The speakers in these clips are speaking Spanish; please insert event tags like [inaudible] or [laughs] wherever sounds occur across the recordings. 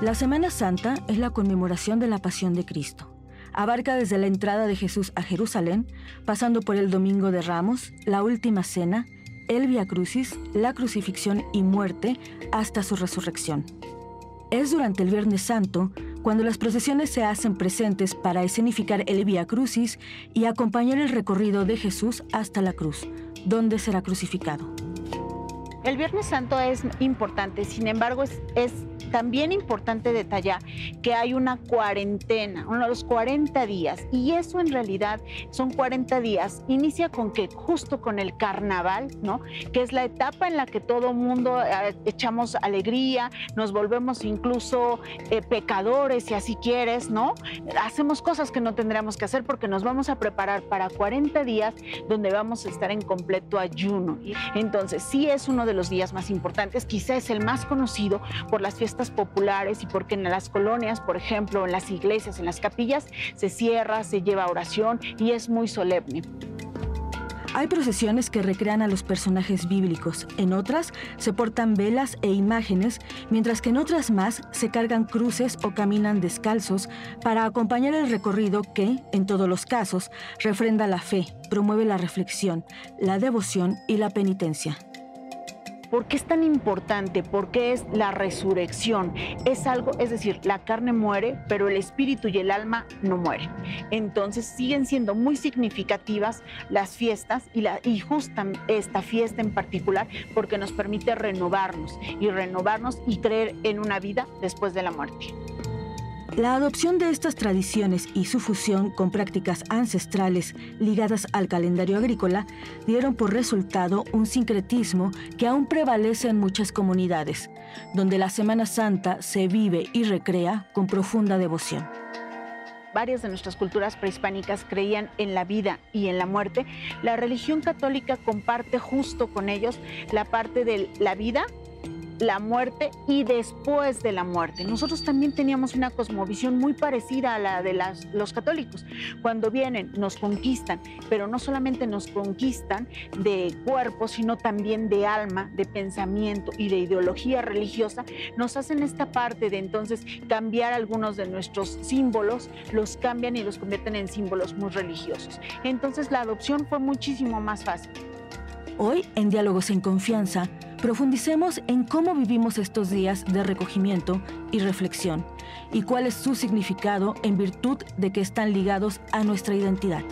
La Semana Santa es la conmemoración de la pasión de Cristo. Abarca desde la entrada de Jesús a Jerusalén, pasando por el Domingo de Ramos, la Última Cena, el Via Crucis, la crucifixión y muerte, hasta su resurrección. Es durante el Viernes Santo cuando las procesiones se hacen presentes para escenificar el Via Crucis y acompañar el recorrido de Jesús hasta la cruz, donde será crucificado. El Viernes Santo es importante, sin embargo es, también importante detallar que hay una cuarentena, unos 40 días, y eso en realidad son 40 días. Inicia con que justo con el carnaval, ¿no? Que es la etapa en la que todo mundo eh, echamos alegría, nos volvemos incluso eh, pecadores, si así quieres, ¿no? Hacemos cosas que no tendríamos que hacer porque nos vamos a preparar para 40 días donde vamos a estar en completo ayuno. Entonces, sí es uno de los días más importantes, quizás es el más conocido por las fiestas populares y porque en las colonias, por ejemplo, en las iglesias, en las capillas, se cierra, se lleva oración y es muy solemne. Hay procesiones que recrean a los personajes bíblicos, en otras se portan velas e imágenes, mientras que en otras más se cargan cruces o caminan descalzos para acompañar el recorrido que, en todos los casos, refrenda la fe, promueve la reflexión, la devoción y la penitencia. ¿Por qué es tan importante? Porque es la resurrección. Es algo, es decir, la carne muere, pero el espíritu y el alma no mueren. Entonces siguen siendo muy significativas las fiestas y, y justa esta fiesta en particular porque nos permite renovarnos y renovarnos y creer en una vida después de la muerte. La adopción de estas tradiciones y su fusión con prácticas ancestrales ligadas al calendario agrícola dieron por resultado un sincretismo que aún prevalece en muchas comunidades, donde la Semana Santa se vive y recrea con profunda devoción. Varias de nuestras culturas prehispánicas creían en la vida y en la muerte, la religión católica comparte justo con ellos la parte de la vida la muerte y después de la muerte. Nosotros también teníamos una cosmovisión muy parecida a la de los católicos. Cuando vienen, nos conquistan, pero no solamente nos conquistan de cuerpo, sino también de alma, de pensamiento y de ideología religiosa, nos hacen esta parte de entonces cambiar algunos de nuestros símbolos, los cambian y los convierten en símbolos muy religiosos. Entonces la adopción fue muchísimo más fácil. Hoy, en Diálogos en Confianza, profundicemos en cómo vivimos estos días de recogimiento y reflexión y cuál es su significado en virtud de que están ligados a nuestra identidad.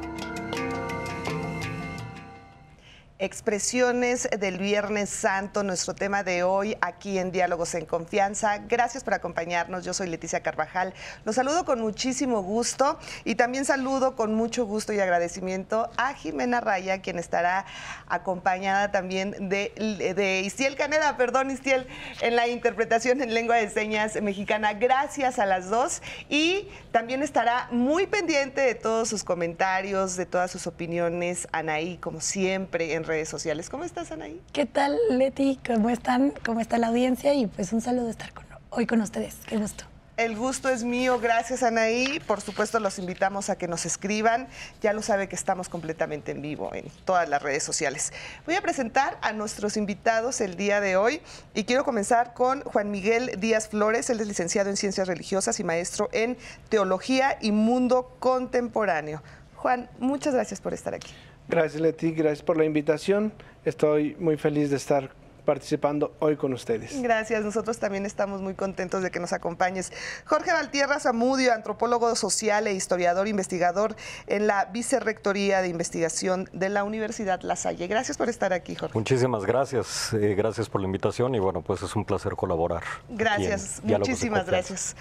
Expresiones del Viernes Santo, nuestro tema de hoy aquí en Diálogos en Confianza. Gracias por acompañarnos. Yo soy Leticia Carvajal. Los saludo con muchísimo gusto y también saludo con mucho gusto y agradecimiento a Jimena Raya, quien estará acompañada también de, de Istiel Caneda, perdón, Istiel, en la interpretación en lengua de señas mexicana. Gracias a las dos y también estará muy pendiente de todos sus comentarios, de todas sus opiniones. Anaí, como siempre, en redes sociales. ¿Cómo estás, Anaí? ¿Qué tal, Leti? ¿Cómo están? ¿Cómo está la audiencia? Y pues un saludo estar con, hoy con ustedes. Qué gusto. El gusto es mío, gracias Anaí. Por supuesto los invitamos a que nos escriban. Ya lo sabe que estamos completamente en vivo en todas las redes sociales. Voy a presentar a nuestros invitados el día de hoy y quiero comenzar con Juan Miguel Díaz Flores. Él es licenciado en Ciencias Religiosas y maestro en Teología y Mundo Contemporáneo. Juan, muchas gracias por estar aquí. Gracias Leti, gracias por la invitación. Estoy muy feliz de estar participando hoy con ustedes. Gracias, nosotros también estamos muy contentos de que nos acompañes. Jorge Valtierra Zamudio, antropólogo social e historiador investigador en la Vicerrectoría de Investigación de la Universidad La Salle. Gracias por estar aquí, Jorge. Muchísimas gracias, eh, gracias por la invitación y bueno, pues es un placer colaborar. Gracias, muchísimas gracias.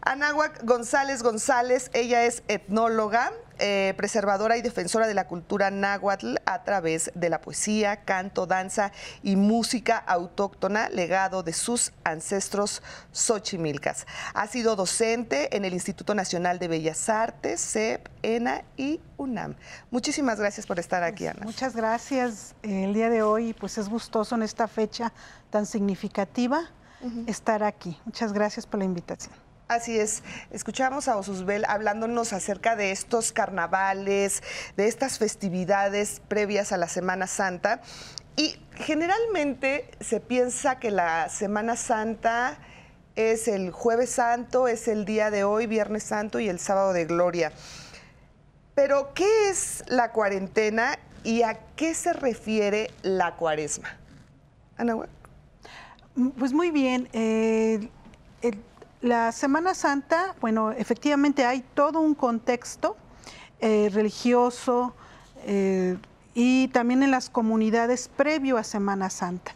Anáhuac González González, ella es etnóloga, eh, preservadora y defensora de la cultura náhuatl a través de la poesía, canto, danza y música autóctona, legado de sus ancestros xochimilcas. Ha sido docente en el Instituto Nacional de Bellas Artes, CEP, ENA y UNAM. Muchísimas gracias por estar aquí, Ana. Muchas gracias. El día de hoy, pues es gustoso en esta fecha tan significativa estar aquí. Muchas gracias por la invitación. Así es, escuchamos a Osusbel hablándonos acerca de estos carnavales, de estas festividades previas a la Semana Santa. Y generalmente se piensa que la Semana Santa es el jueves santo, es el día de hoy, viernes santo y el sábado de gloria. Pero, ¿qué es la cuarentena y a qué se refiere la cuaresma? Ana. Mm, pues muy bien. Eh, la Semana Santa, bueno, efectivamente hay todo un contexto eh, religioso eh, y también en las comunidades previo a Semana Santa.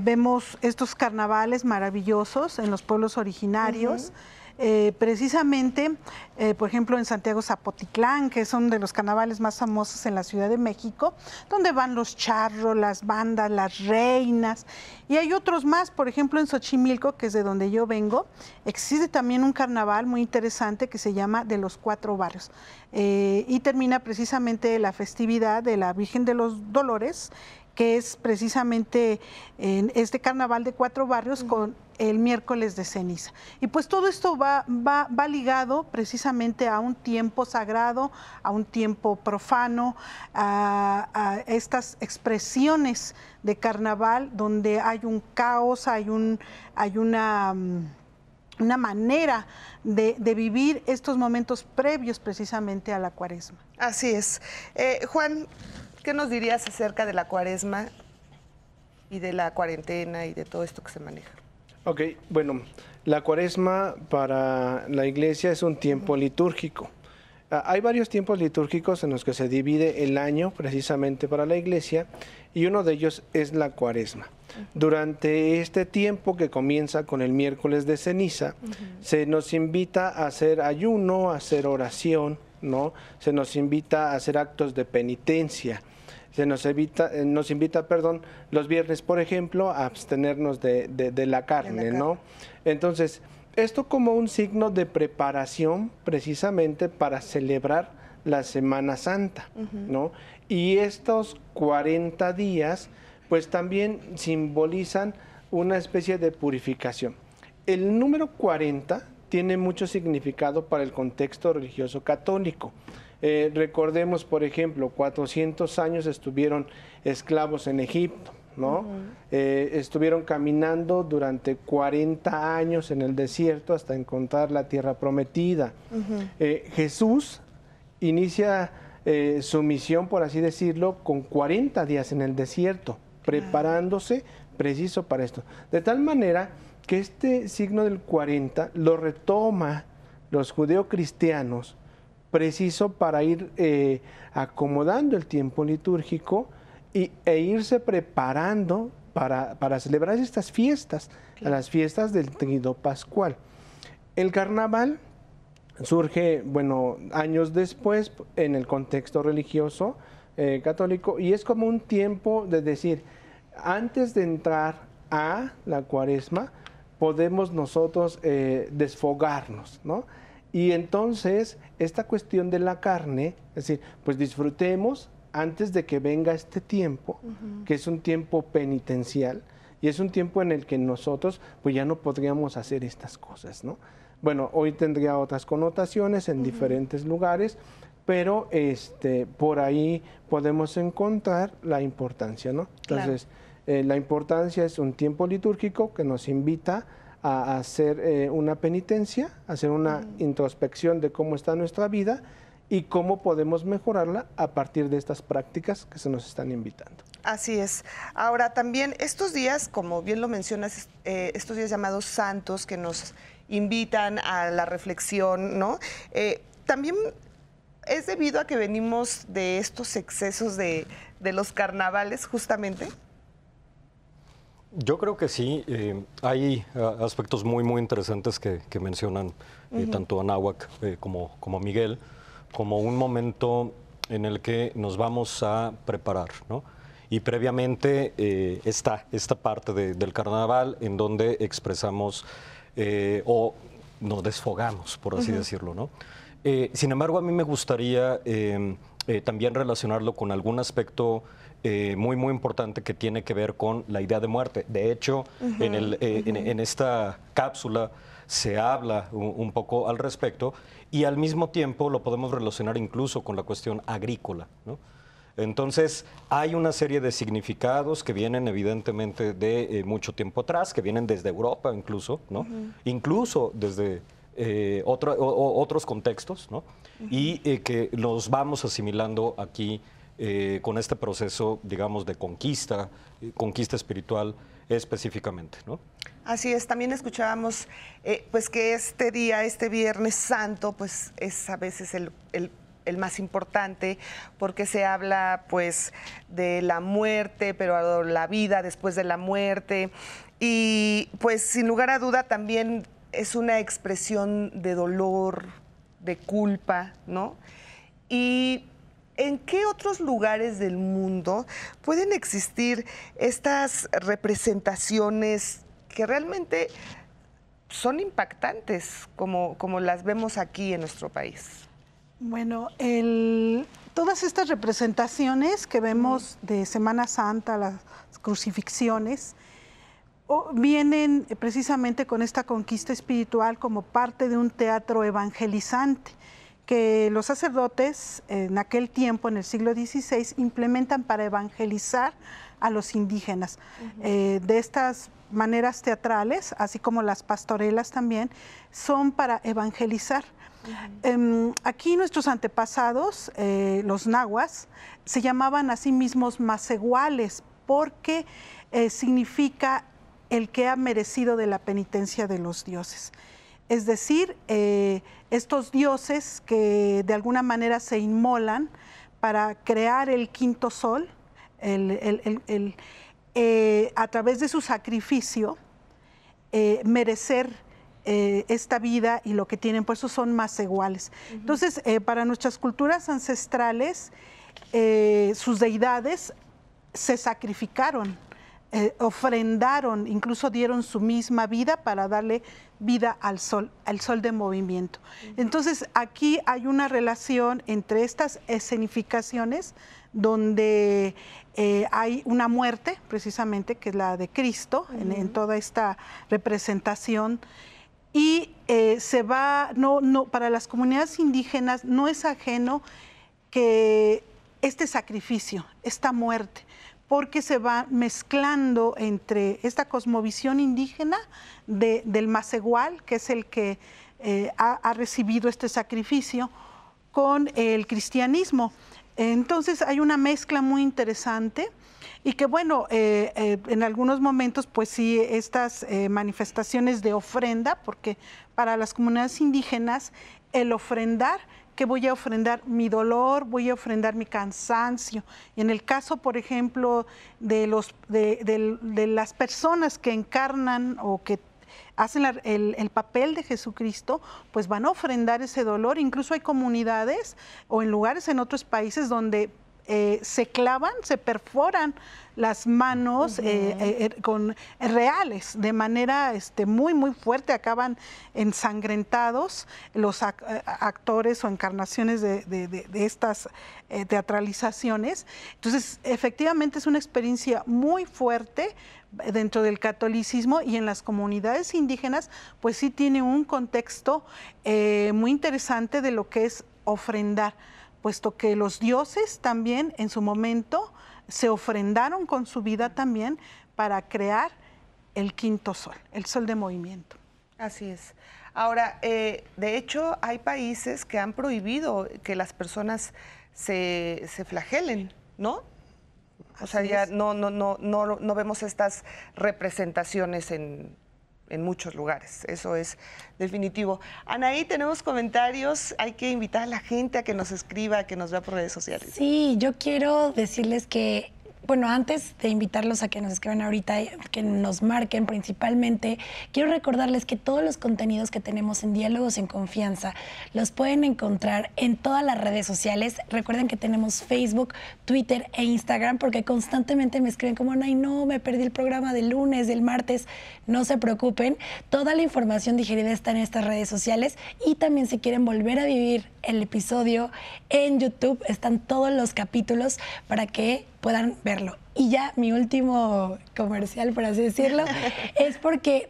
vemos estos carnavales maravillosos en los pueblos originarios. Eh, precisamente, eh, por ejemplo, en Santiago Zapotitlán, que son de los carnavales más famosos en la Ciudad de México, donde van los charros, las bandas, las reinas, y hay otros más, por ejemplo, en Xochimilco, que es de donde yo vengo, existe también un carnaval muy interesante que se llama de los cuatro barrios, eh, y termina precisamente la festividad de la Virgen de los Dolores, que es precisamente en este carnaval de cuatro barrios con el miércoles de ceniza. Y pues todo esto va, va, va, ligado precisamente a un tiempo sagrado, a un tiempo profano, a, estas expresiones de carnaval donde hay un caos, hay, un, hay una, mm, una manera de, vivir estos momentos previos precisamente a la cuaresma. Así es. Eh, Juan, ¿Qué nos dirías acerca de la cuaresma y de la cuarentena y de todo esto que se maneja? Ok, bueno, la cuaresma para la iglesia es un tiempo litúrgico. Ah, hay varios tiempos litúrgicos en los que se divide el año precisamente para la iglesia y uno de ellos es la cuaresma. Durante este tiempo que comienza con el miércoles de ceniza, se nos invita a hacer ayuno, a hacer oración, ¿no? Se nos invita a hacer actos de penitencia se nos, evita, eh, nos invita, perdón, los viernes, por ejemplo, a abstenernos de, la carne, ¿no? Entonces, esto como un signo de preparación precisamente para celebrar la Semana Santa, ¿no? Y estos 40 días, pues también simbolizan una especie de purificación. El número 40 tiene mucho significado para el contexto religioso católico. Eh, recordemos, por ejemplo, 400 años estuvieron esclavos en Egipto, ¿no? Eh, estuvieron caminando durante 40 años en el desierto hasta encontrar la tierra prometida. Eh, Jesús inicia su misión, por así decirlo, con 40 días en el desierto, preparándose preciso para esto. De tal manera que este signo del 40 lo retoma los judeocristianos preciso para ir eh, acomodando el tiempo litúrgico y, e irse preparando para, celebrar estas fiestas, las fiestas del Trido Pascual. El carnaval surge, bueno, años después en el contexto religioso eh, católico y es como un tiempo de decir, antes de entrar a la cuaresma, podemos nosotros eh, desfogarnos, ¿no? Y entonces, esta cuestión de la carne, es decir, pues disfrutemos antes de que venga este tiempo, que es un tiempo penitencial, y es un tiempo en el que nosotros pues ya no podríamos hacer estas cosas, ¿no? Bueno, hoy tendría otras connotaciones en diferentes lugares, pero este, por ahí podemos encontrar la importancia, ¿no? Entonces, eh, la importancia es un tiempo litúrgico que nos invita a hacer eh, una penitencia, hacer una introspección de cómo está nuestra vida y cómo podemos mejorarla a partir de estas prácticas que se nos están invitando. Así es. Ahora también estos días, como bien lo mencionas, eh, estos días llamados santos que nos invitan a la reflexión, ¿no? Eh, también es debido a que venimos de estos excesos de, de los carnavales, justamente. Yo creo que sí. Eh, hay ah, aspectos muy, muy interesantes que, mencionan eh, tanto Anáhuac eh, como, como Miguel, como un momento en el que nos vamos a preparar, ¿no? Y previamente está esta parte del carnaval en donde expresamos o nos desfogamos, por así decirlo, ¿no? sin embargo, a mí me gustaría también relacionarlo con algún aspecto eh, muy, muy importante que tiene que ver con la idea de muerte. De hecho, en, el, eh, en, esta cápsula se habla un, poco al respecto y al mismo tiempo lo podemos relacionar incluso con la cuestión agrícola. Entonces, hay una serie de significados que vienen evidentemente de eh, mucho tiempo atrás, que vienen desde Europa incluso, ¿no? Incluso desde eh, otros contextos, ¿no? Y eh, que nos vamos asimilando aquí con este proceso, digamos, de conquista, conquista espiritual específicamente, ¿no? Así es, también escuchábamos pues que este día, este Viernes Santo, pues es a veces el, el el más importante, porque se habla pues de la muerte, pero la vida después de la muerte. Y pues sin lugar a duda también es una expresión de dolor, de culpa, ¿no? Y ¿En qué otros lugares del mundo pueden existir estas representaciones que realmente son impactantes como, como las vemos aquí en nuestro país? Bueno, todas estas representaciones que vemos de Semana Santa, las crucifixiones, vienen precisamente con esta conquista espiritual como parte de un teatro evangelizante que los sacerdotes en aquel tiempo, en el siglo XVI, implementan para evangelizar a los indígenas. Eh, de estas maneras teatrales, así como las pastorelas también, son para evangelizar. Em, aquí nuestros antepasados, eh, los nahuas, se llamaban a sí mismos maseguales porque eh, significa el que ha merecido de la penitencia de los dioses. Es decir, eh, estos dioses que de alguna manera se inmolan para crear el quinto sol, a través de su sacrificio, merecer eh, esta vida y lo que tienen, por eso son más iguales. Entonces, eh, para nuestras culturas ancestrales, eh, sus deidades se sacrificaron, ofrendaron, incluso dieron su misma vida para darle vida al sol, al sol de movimiento. Entonces, aquí hay una relación entre estas escenificaciones donde hay una muerte, precisamente, que es la de Cristo, en, toda esta representación. Y eh, se va, no, no, para las comunidades indígenas no es ajeno que este sacrificio, esta muerte, porque se va mezclando entre esta cosmovisión indígena del Macegual, que es el que eh, ha, recibido este sacrificio, con el cristianismo. Entonces hay una mezcla muy interesante y que bueno, eh, eh, en algunos momentos pues sí, estas manifestaciones de ofrenda, porque para las comunidades indígenas el ofrendar, que voy a ofrendar mi dolor, voy a ofrendar mi cansancio. En el caso, por ejemplo, de, los, de, las personas que encarnan o que hacen el, el, papel de Jesucristo, pues van a ofrendar ese dolor. Incluso hay comunidades o en lugares en otros países donde eh, se clavan, se perforan las manos eh, eh, con reales de manera este, muy muy fuerte. Acaban ensangrentados los actores o encarnaciones de, estas teatralizaciones. Entonces efectivamente es una experiencia muy fuerte dentro del catolicismo y en las comunidades indígenas pues sí tiene un contexto muy interesante de lo que es ofrendar puesto que los dioses también en su momento se ofrendaron con su vida también para crear el quinto sol, el sol de movimiento. Así es. Ahora, eh, de hecho, hay países que han prohibido que las personas se, se flagelen, ¿no? O sea, ya no, no, no, no, no vemos estas representaciones en, en muchos lugares. Eso es definitivo. Anaí, tenemos comentarios. Hay que invitar a la gente a que nos escriba, a que nos vea por redes sociales. Sí, yo quiero decirles que bueno, antes de invitarlos a que nos escriban ahorita, que nos marquen principalmente, quiero recordarles que todos los contenidos que tenemos en Diálogos en Confianza los pueden encontrar en todas las redes sociales. Recuerden que tenemos Facebook, Twitter e Instagram porque constantemente me escriben como, ay, no, me perdí el programa del lunes, del martes. No se preocupen, toda la información digerida está en estas redes sociales y también si quieren volver a vivir el episodio en YouTube, están todos los capítulos para que puedan verlo. Y ya mi último comercial, por así decirlo, [laughs] es porque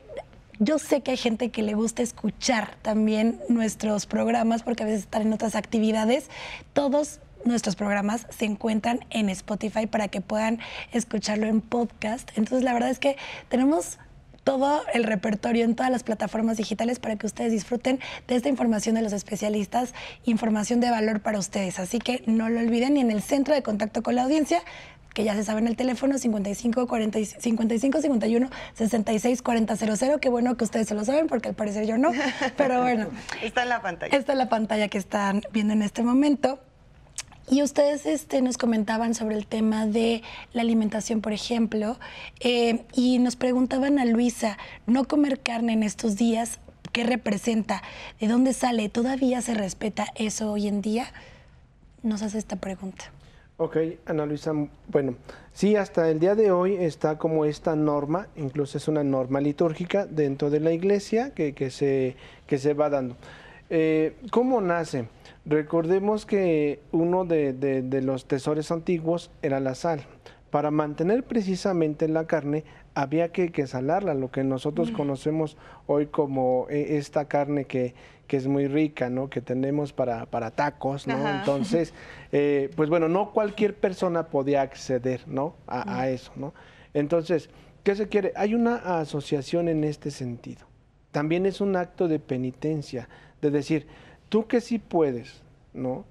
yo sé que hay gente que le gusta escuchar también nuestros programas porque a veces están en otras actividades. Todos nuestros programas se encuentran en Spotify para que puedan escucharlo en podcast. Entonces, la verdad es que tenemos todo el repertorio en todas las plataformas digitales para que ustedes disfruten de esta información de los especialistas, información de valor para ustedes. Así que no lo olviden y en el centro de contacto con la audiencia que ya se sabe en el teléfono 55 40, 55 51 66 40 00. Qué bueno que ustedes se lo saben porque al parecer yo no. Pero bueno. [laughs] está en la pantalla. Está en la pantalla que están viendo en este momento. Y ustedes este, nos comentaban sobre el tema de la alimentación, por ejemplo, eh, y nos preguntaban a Luisa, no comer carne en estos días, ¿qué representa? ¿De dónde sale? ¿Todavía se respeta eso hoy en día? Nos hace esta pregunta. Ok, Ana Luisa, bueno, sí, hasta el día de hoy está como esta norma, incluso es una norma litúrgica dentro de la iglesia que, se va dando. Eh, ¿Cómo nace? Recordemos que uno de, los tesoros antiguos era la sal. Para mantener precisamente la carne había que, salarla, lo que nosotros mm. conocemos hoy como eh, esta carne que, es muy rica, ¿no? Que tenemos para, tacos, ¿no? Entonces, [laughs] eh, pues bueno, no cualquier persona podía acceder, ¿no? A, a, mm. eso, ¿no? Entonces, ¿qué se quiere? Hay una asociación en este sentido. También es un acto de penitencia, de decir, tú que sí puedes, ¿no?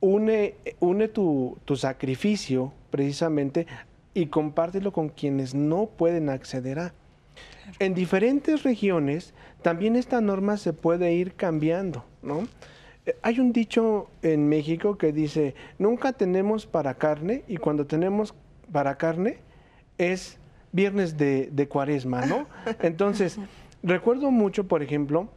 Une, une tu, sacrificio precisamente y compártelo con quienes no pueden acceder a. En diferentes regiones también esta norma se puede ir cambiando, ¿no? Eh, hay un dicho en México que dice, nunca tenemos para carne y cuando tenemos para carne es viernes de, de cuaresma, ¿no? [laughs] Entonces, recuerdo mucho, por ejemplo,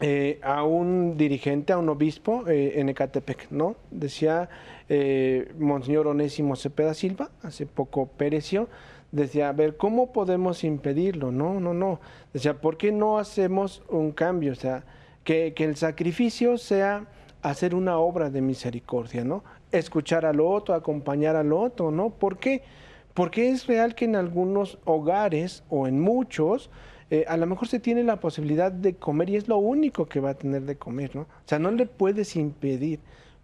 eh, a un dirigente, a un obispo eh, en Ecatepec, ¿no? Decía eh, Monseñor Onésimo Cepeda Silva, hace poco pereció, decía, a ver, ¿cómo podemos impedirlo? No, no, no. Decía, ¿por qué no hacemos un cambio? O sea, que, que el sacrificio sea hacer una obra de misericordia, ¿no? Escuchar al otro, acompañar al otro, ¿no? ¿Por qué? Porque es real que en algunos hogares o en muchos, eh, a lo mejor se tiene la posibilidad de comer y es lo único que va a tener de comer, ¿no? O sea, no le puedes impedir,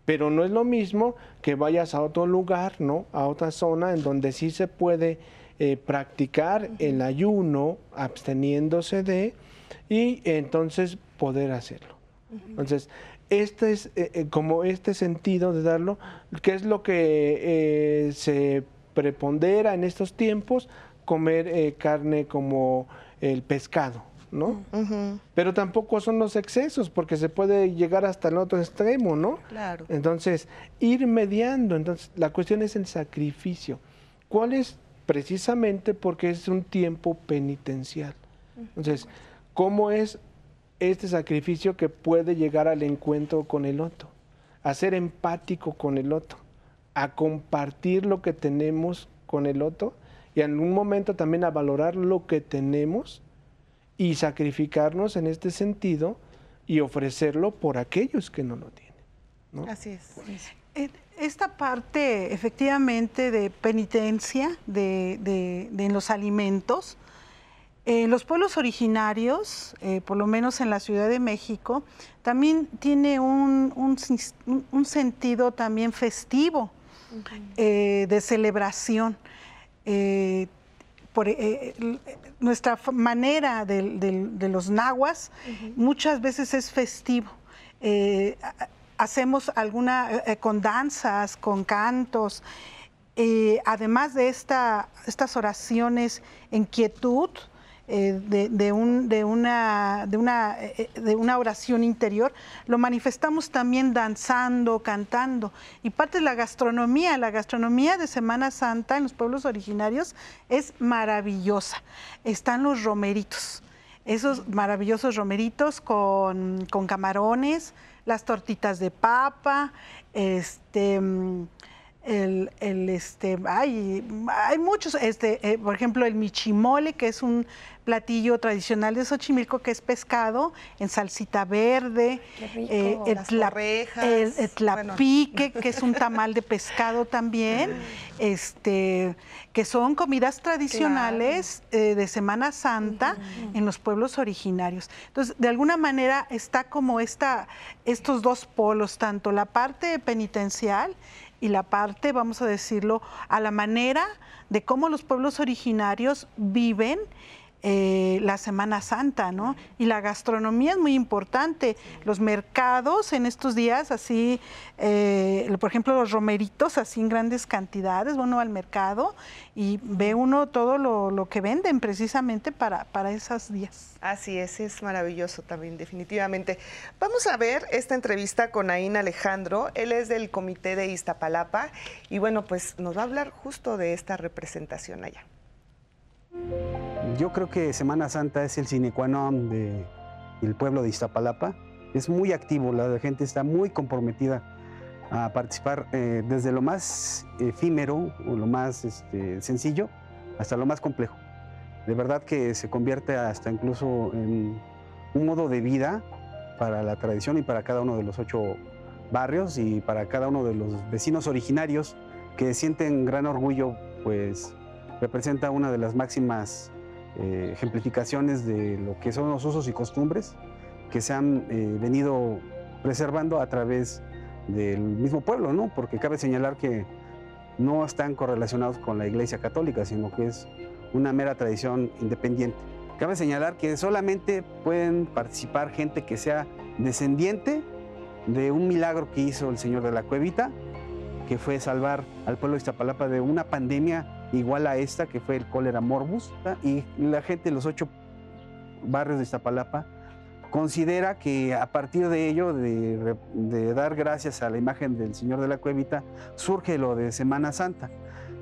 pero no es lo mismo que vayas a otro lugar, ¿no? A otra zona en donde sí se puede eh, practicar el ayuno, absteniéndose de, y entonces poder hacerlo. Entonces, este es eh, como este sentido de darlo, que es lo que se prepondera en estos tiempos, comer carne como el pescado, ¿no? Pero tampoco son los excesos, porque se puede llegar hasta el otro extremo, ¿no? Claro. Entonces, ir mediando. Entonces, la cuestión es el sacrificio. ¿Cuál es? Precisamente porque es un tiempo penitencial. Entonces, ¿cómo es este sacrificio que puede llegar al encuentro con el otro? A ser empático con el otro, a compartir lo que tenemos con el otro y en un momento también a valorar lo que tenemos y sacrificarnos en este sentido y ofrecerlo por aquellos que no lo tienen. Así es. Eh, esta parte efectivamente de penitencia de, los alimentos, eh, los pueblos originarios, eh, por lo menos en la Ciudad de México, también tiene un, sentido también festivo de celebración. Eh, por, eh, nuestra manera de, los nahuas muchas veces es festivo. Eh, hacemos alguna con danzas, con cantos. además de esta, estas oraciones en quietud, eh, de, un, de, una, de, una, eh, de una oración interior, lo manifestamos también danzando, cantando. Y parte de la gastronomía, la gastronomía de Semana Santa en los pueblos originarios es maravillosa. Están los romeritos, esos maravillosos romeritos con, con camarones, las tortitas de papa, este el, el, este, hay, hay muchos, este, eh, por ejemplo, el michimole, que es un platillo tradicional de Xochimilco que es pescado en salsita verde, eh, el, tlapique, que es un tamal de pescado también, [laughs] este, que son comidas tradicionales eh, de Semana Santa en los pueblos originarios. Entonces, de alguna manera está como esta, estos dos polos, tanto la parte penitencial y la parte, vamos a decirlo, a la manera de cómo los pueblos originarios viven eh, la Semana Santa, ¿no? Y la gastronomía es muy importante. Los mercados en estos días, así, eh, por ejemplo, los romeritos, así en grandes cantidades, bueno, al mercado y ve uno todo lo, que venden precisamente para, para esos días. Así es, es maravilloso también, definitivamente. Vamos a ver esta entrevista con Aín Alejandro. Él es del Comité de Iztapalapa y bueno, pues nos va a hablar justo de esta representación allá. Yo creo que Semana Santa es el sine qua non del pueblo de Iztapalapa. Es muy activo, la gente está muy comprometida a participar eh, desde lo más efímero o lo más este, sencillo hasta lo más complejo. De verdad que se convierte hasta incluso en un modo de vida para la tradición y para cada uno de los ocho barrios y para cada uno de los vecinos originarios que sienten gran orgullo pues representa una de las máximas eh, ejemplificaciones de lo que son los usos y costumbres que se han eh, venido preservando a través del mismo pueblo, ¿no? Porque cabe señalar que no están correlacionados con la Iglesia Católica, sino que es una mera tradición independiente. Cabe señalar que solamente pueden participar gente que sea descendiente de un milagro que hizo el Señor de la Cuevita, que fue salvar al pueblo de Iztapalapa de una pandemia igual a esta, que fue el cólera morbus, y la gente de los ocho barrios de Iztapalapa considera que a partir de ello, de, dar gracias a la imagen del Señor de la Cuevita, surge lo de Semana Santa.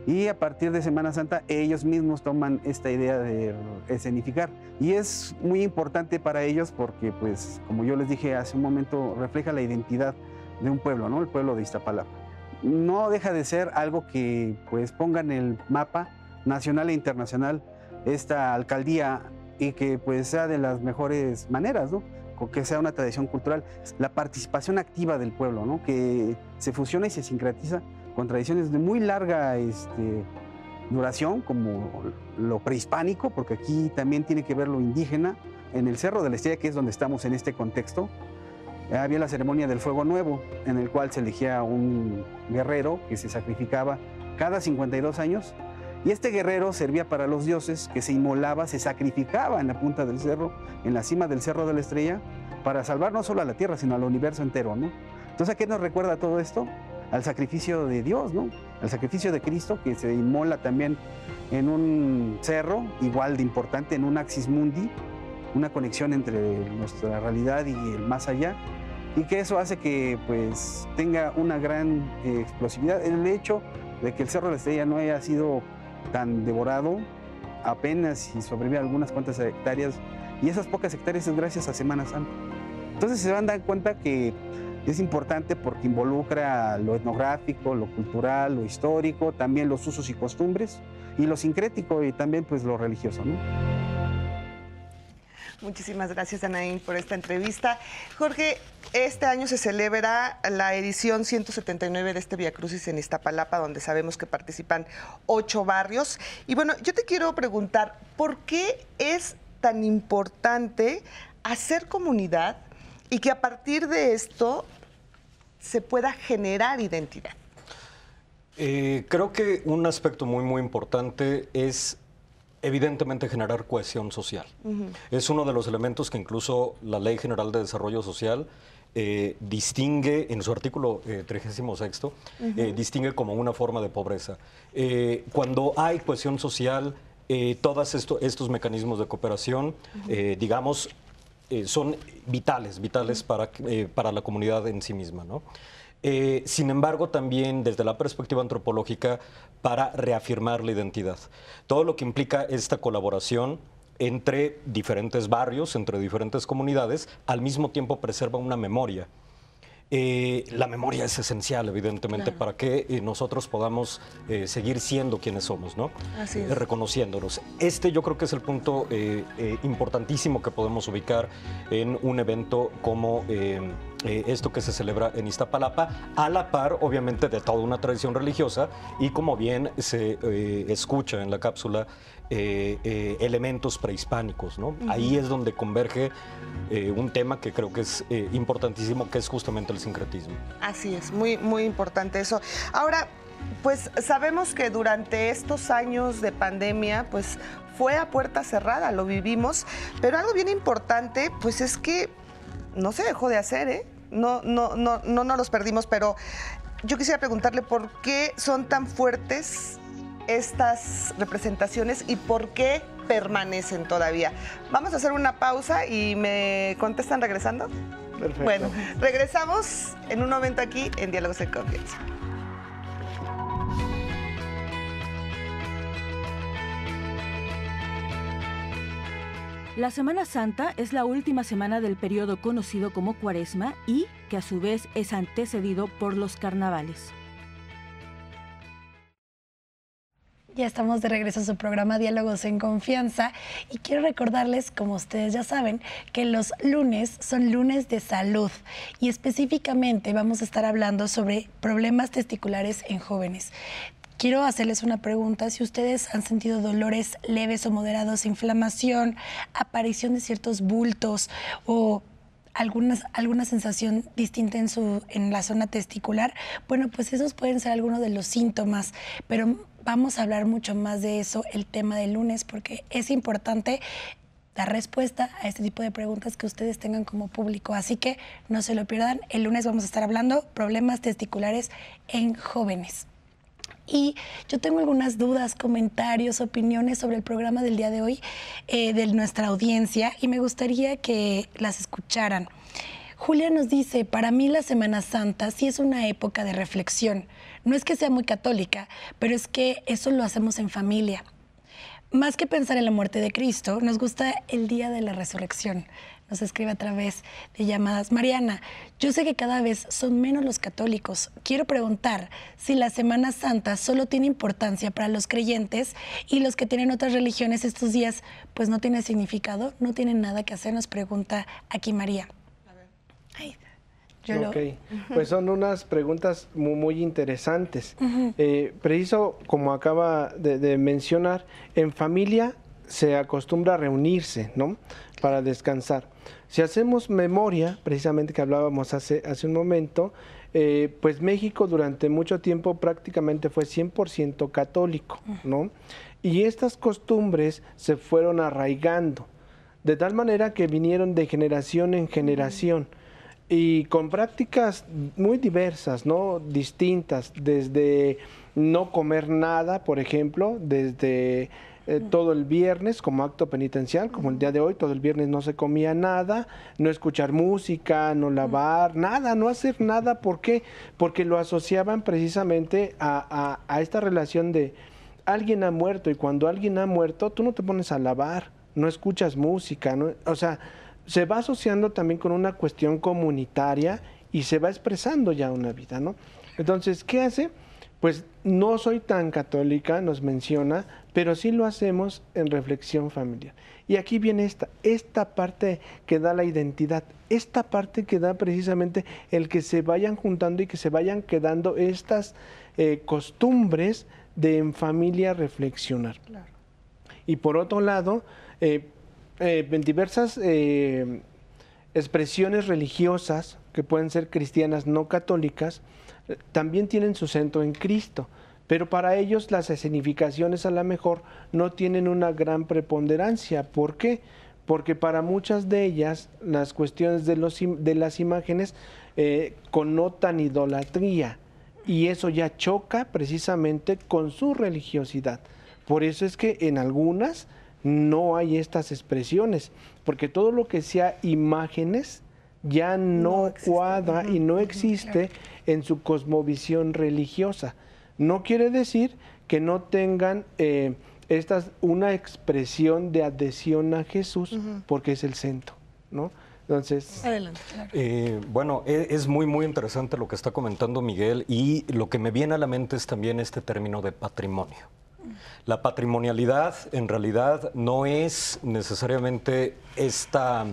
Y a partir de Semana Santa ellos mismos toman esta idea de escenificar. Y es muy importante para ellos porque, pues, como yo les dije hace un momento, refleja la identidad de un pueblo, ¿no? El pueblo de Iztapalapa no deja de ser algo que pues ponga en el mapa nacional e internacional esta alcaldía y que pues sea de las mejores maneras, ¿no? que sea una tradición cultural, la participación activa del pueblo, ¿no? que se fusiona y se sincretiza con tradiciones de muy larga este, duración, como lo prehispánico, porque aquí también tiene que ver lo indígena, en el Cerro de la Estrella, que es donde estamos en este contexto, había la ceremonia del fuego nuevo, en el cual se elegía un guerrero que se sacrificaba cada 52 años. Y este guerrero servía para los dioses, que se inmolaba, se sacrificaba en la punta del cerro, en la cima del cerro de la estrella, para salvar no solo a la tierra, sino al universo entero, ¿no? Entonces, ¿a qué nos recuerda todo esto? Al sacrificio de Dios, ¿no? Al sacrificio de Cristo, que se inmola también en un cerro, igual de importante, en un axis mundi, una conexión entre nuestra realidad y el más allá, y que eso hace que pues tenga una gran eh, explosividad. El hecho de que el Cerro de la Estrella no haya sido tan devorado, apenas y sobrevive algunas cuantas hectáreas, y esas pocas hectáreas es gracias a Semana Santa. Entonces se van a dar cuenta que es importante porque involucra lo etnográfico, lo cultural, lo histórico, también los usos y costumbres, y lo sincrético y también pues lo religioso. ¿no? Muchísimas gracias, Anaín, por esta entrevista. Jorge, este año se celebra la edición 179 de este Via Crucis en Iztapalapa, donde sabemos que participan ocho barrios. Y bueno, yo te quiero preguntar, ¿por qué es tan importante hacer comunidad y que a partir de esto se pueda generar identidad? Eh, creo que un aspecto muy, muy importante es evidentemente generar cohesión social. Es uno de los elementos que incluso la Ley General de Desarrollo Social eh, distingue en su artículo 36, eh, eh, distingue como una forma de pobreza. cuando hay cohesión social, todos estos mecanismos de cooperación, digamos, son vitales, vitales para, para la comunidad en sí misma. ¿no? Eh, sin embargo, también desde la perspectiva antropológica para reafirmar la identidad. Todo lo que implica esta colaboración entre diferentes barrios, entre diferentes comunidades, al mismo tiempo preserva una memoria. Eh, la memoria es esencial, evidentemente, para que eh, nosotros podamos eh, seguir siendo quienes somos, ¿no? Así es. reconociéndonos. Este yo creo que es el punto importantísimo que podemos ubicar en un evento como esto que se celebra en Iztapalapa, a la par, obviamente, de toda una tradición religiosa y como bien se escucha en la cápsula, elementos prehispánicos, ¿no? Ahí es donde converge un tema que creo que es importantísimo, que es justamente el sincretismo. Así es, muy, muy importante eso. Ahora, pues sabemos que durante estos años de pandemia, pues fue a puerta cerrada, lo vivimos, pero algo bien importante, pues es que no se dejó de hacer, ¿eh? No, no, no, no nos los perdimos, pero yo quisiera preguntarle por qué son tan fuertes estas representaciones y por qué permanecen todavía. Vamos a hacer una pausa y me contestan regresando. Bueno, regresamos en un momento aquí en Diálogos en Confianza. La Semana Santa es la última semana del periodo conocido como Cuaresma y que a su vez es antecedido por los carnavales. Ya estamos de regreso a su programa Diálogos en Confianza y quiero recordarles, como ustedes ya saben, que los lunes son lunes de salud y específicamente vamos a estar hablando sobre problemas testiculares en jóvenes. Quiero hacerles una pregunta, si ustedes han sentido dolores leves o moderados, inflamación, aparición de ciertos bultos o algunas, alguna sensación distinta en, su, en la zona testicular, bueno, pues esos pueden ser algunos de los síntomas, pero vamos a hablar mucho más de eso el tema del lunes porque es importante dar respuesta a este tipo de preguntas que ustedes tengan como público. Así que no se lo pierdan. El lunes vamos a estar hablando problemas testiculares en jóvenes. Y yo tengo algunas dudas, comentarios, opiniones sobre el programa del día de hoy eh, de nuestra audiencia y me gustaría que las escucharan. Julia nos dice, para mí la Semana Santa sí es una época de reflexión. No es que sea muy católica, pero es que eso lo hacemos en familia. Más que pensar en la muerte de Cristo, nos gusta el día de la resurrección. Nos escribe a través de llamadas. Mariana, yo sé que cada vez son menos los católicos. Quiero preguntar si la Semana Santa solo tiene importancia para los creyentes y los que tienen otras religiones estos días, pues no tiene significado, no tienen nada que hacer, nos pregunta aquí María ok, pues son unas preguntas muy, interesantes. Eh, preciso, como acaba de, mencionar, en familia se acostumbra a reunirse, ¿no? Para descansar. Si hacemos memoria, precisamente que hablábamos hace, hace un momento, eh, pues México durante mucho tiempo prácticamente fue 100% católico, ¿no? Y estas costumbres se fueron arraigando, de tal manera que vinieron de generación en generación y con prácticas muy diversas, ¿no? Distintas, desde no comer nada, por ejemplo, desde eh, todo el viernes como acto penitencial, como el día de hoy, todo el viernes no se comía nada, no escuchar música, no lavar, nada, no hacer nada. ¿Por qué? Porque lo asociaban precisamente a, a esta relación de alguien ha muerto y cuando alguien ha muerto, tú no te pones a lavar, no escuchas música, ¿no? o sea, se va asociando también con una cuestión comunitaria y se va expresando ya una vida, ¿no? Entonces, ¿qué hace? Pues no soy tan católica, nos menciona, pero sí lo hacemos en reflexión familiar. Y aquí viene esta, esta parte que da la identidad, esta parte que da precisamente el que se vayan juntando y que se vayan quedando estas eh, costumbres de en familia reflexionar. Y por otro lado, eh, eh, diversas eh, expresiones religiosas que pueden ser cristianas no católicas, eh, también tienen su centro en Cristo. Pero para ellos las escenificaciones a lo mejor no tienen una gran preponderancia. ¿Por qué? Porque para muchas de ellas las cuestiones de, los, de las imágenes connotan idolatría y eso ya choca precisamente con su religiosidad. Por eso es que en algunas no hay estas expresiones, porque todo lo que sea imágenes ya no, cuadra y no existe en su cosmovisión religiosa. No quiere decir que no tengan eh, estas, una expresión de adhesión a Jesús, porque es el centro, ¿no? Entonces, Adelante. Eh, bueno, e- es muy, muy interesante lo que está comentando Miguel y lo que me viene a la mente es también este término de patrimonio. La patrimonialidad en realidad no es necesariamente esta,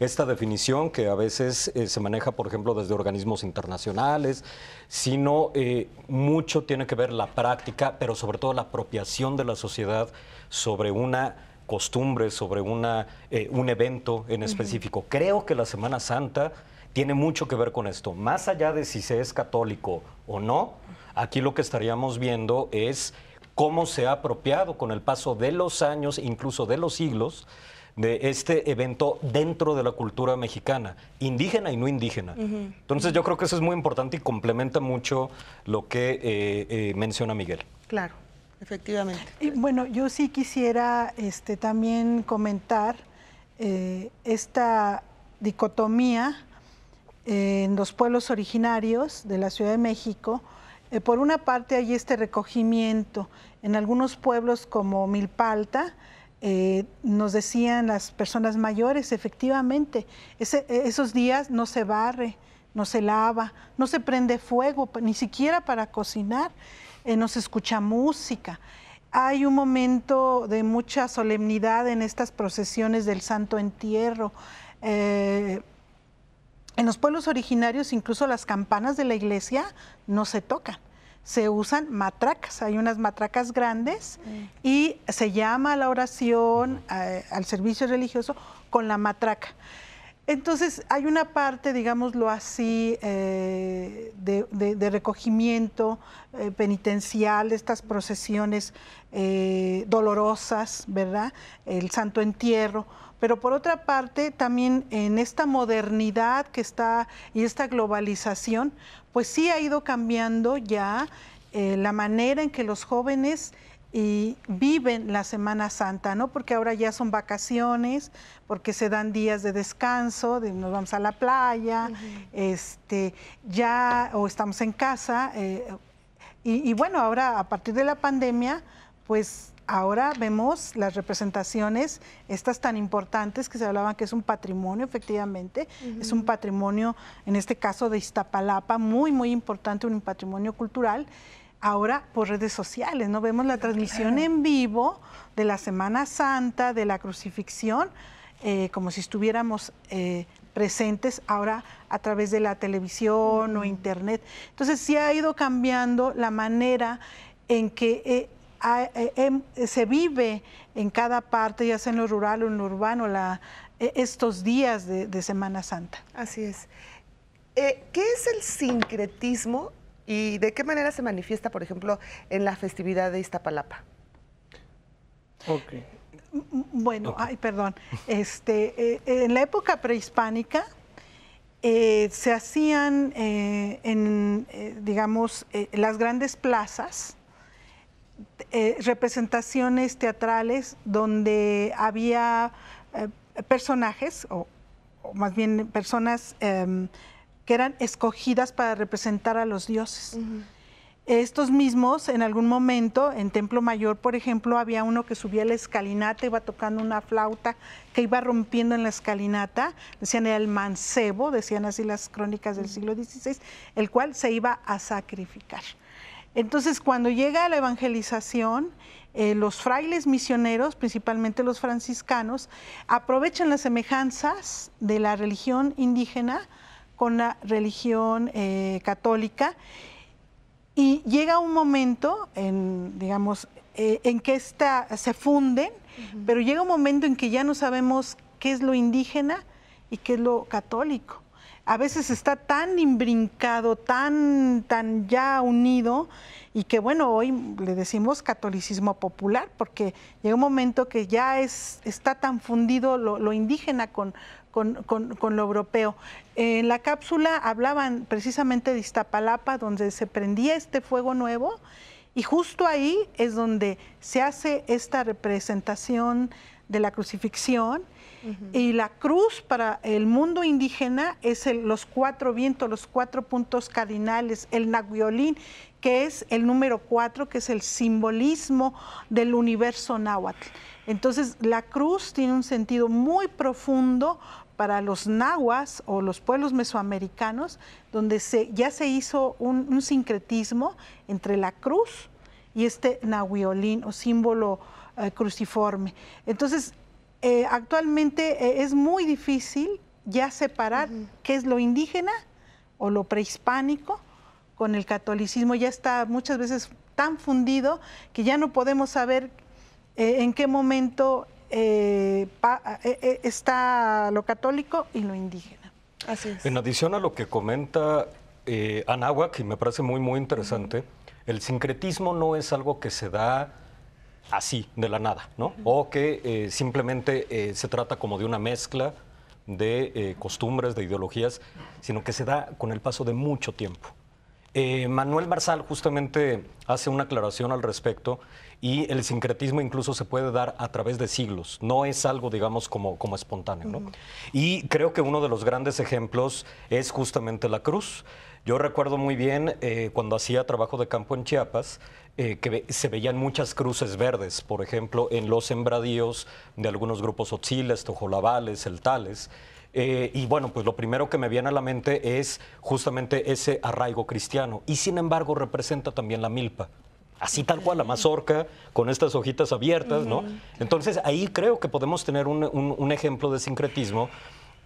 esta definición que a veces eh, se maneja, por ejemplo, desde organismos internacionales, sino eh, mucho tiene que ver la práctica, pero sobre todo la apropiación de la sociedad sobre una costumbre, sobre una, eh, un evento en específico. Creo que la Semana Santa tiene mucho que ver con esto. Más allá de si se es católico o no, aquí lo que estaríamos viendo es cómo se ha apropiado con el paso de los años, incluso de los siglos, de este evento dentro de la cultura mexicana, indígena y no indígena. Entonces yo creo que eso es muy importante y complementa mucho lo que eh, eh, menciona Miguel. Claro, efectivamente. Y bueno, yo sí quisiera este, también comentar eh, esta dicotomía eh, en los pueblos originarios de la Ciudad de México. Eh, por una parte hay este recogimiento. En algunos pueblos como Milpalta, eh, nos decían las personas mayores, efectivamente, ese- esos días no se barre, no se lava, no se prende fuego, ni siquiera para cocinar, eh, no se escucha música. Hay un momento de mucha solemnidad en estas procesiones del Santo Entierro. Eh, en los pueblos originarios, incluso las campanas de la iglesia no se tocan. Se usan matracas, hay unas matracas grandes y se llama a la oración, eh, al servicio religioso, con la matraca. Entonces, hay una parte, digámoslo así, eh, de, de- de recogimiento eh, penitencial, de estas procesiones eh, dolorosas, ¿verdad? El Santo Entierro. Pero por otra parte, también en esta modernidad que está y esta globalización, pues sí ha ido cambiando ya eh, la manera en que los jóvenes y viven la Semana Santa, ¿no? Porque ahora ya son vacaciones, porque se dan días de descanso, de nos vamos a la playa, este, ya, o estamos en casa. eh, y, y bueno, ahora a partir de la pandemia, pues ahora vemos las representaciones, estas tan importantes que se hablaban que es un patrimonio, efectivamente, es un patrimonio, en este caso de Iztapalapa, muy, muy importante, un patrimonio cultural. Ahora por redes sociales, ¿no? Vemos la transmisión en vivo de la Semana Santa, de la crucifixión, eh, como si estuviéramos eh, presentes ahora a través de la televisión o internet. Entonces sí ha ido cambiando la manera en que eh, eh, em, se vive en cada parte, ya sea en lo rural o en lo urbano, la- eh, estos días de, de Semana Santa. Así es. Eh, ¿Qué es el sincretismo y de qué manera se manifiesta, por ejemplo, en la festividad de Iztapalapa? ok. Bueno, ay, perdón. Este, eh, en la época prehispánica eh, se hacían eh, en, eh, digamos, eh, las grandes plazas eh, representaciones teatrales donde había eh, personajes, o, o más bien personas em, que eran escogidas para representar a los dioses. Estos mismos, en algún momento, en Templo Mayor, por ejemplo, había uno que subía la escalinata, iba tocando una flauta que iba rompiendo en la escalinata, decían era el mancebo, decían así las crónicas del siglo XVI, el cual se iba a sacrificar. Entonces, cuando llega la evangelización, eh, los frailes misioneros, principalmente los franciscanos, aprovechan las semejanzas de la religión indígena con la religión eh, católica y llega un momento, en, digamos, eh, en que esta, se funden, pero llega un momento en que ya no sabemos qué es lo indígena y qué es lo católico. A veces está tan imbrincado, tan, tan ya unido, y que bueno, hoy le decimos catolicismo popular, porque llega un momento que ya es, está tan fundido lo, indígena con, con, con- con lo europeo. En la cápsula hablaban precisamente de Iztapalapa, donde se prendía este fuego nuevo, y justo ahí es donde se hace esta representación de la crucifixión. Y la cruz para el mundo indígena es el- los cuatro vientos, los cuatro puntos cardinales, el nahuiolín, que es el número cuatro, que es el simbolismo del universo náhuatl. Entonces, la cruz tiene un sentido muy profundo para los nahuas o los pueblos mesoamericanos, donde se, ya se hizo un, sincretismo entre la cruz y este nahuiolín o símbolo eh, cruciforme. Entonces, eh, actualmente eh, es muy difícil ya separar qué es lo indígena o lo prehispánico con el catolicismo. Ya está muchas veces tan fundido que ya no podemos saber en qué momento eh, eh, eh, está lo católico y lo indígena. Así es. En adición a lo que comenta eh, Anáhuac, y me parece muy, muy interesante, el sincretismo no es algo que se da así, de la nada, ¿no? O que simplemente se trata como de una mezcla de costumbres, de ideologías, sino que se da con el paso de mucho tiempo. Manuel Marsal justamente hace una aclaración al respecto y el sincretismo incluso se puede dar a través de siglos, no es algo, digamos, como, como espontáneo. ¿no? Y creo que uno de los grandes ejemplos es justamente la cruz. Yo recuerdo muy bien eh, cuando hacía trabajo de campo en Chiapas, eh, que se veían muchas cruces verdes, por ejemplo, en los sembradíos de algunos grupos otziles, tojolabales, celtales. Eh, y bueno, pues lo primero que me viene a la mente es justamente ese arraigo cristiano. Y sin embargo representa también la milpa así tal cual, la mazorca, con estas hojitas abiertas, ¿no? Entonces ahí creo que podemos tener un, ejemplo de sincretismo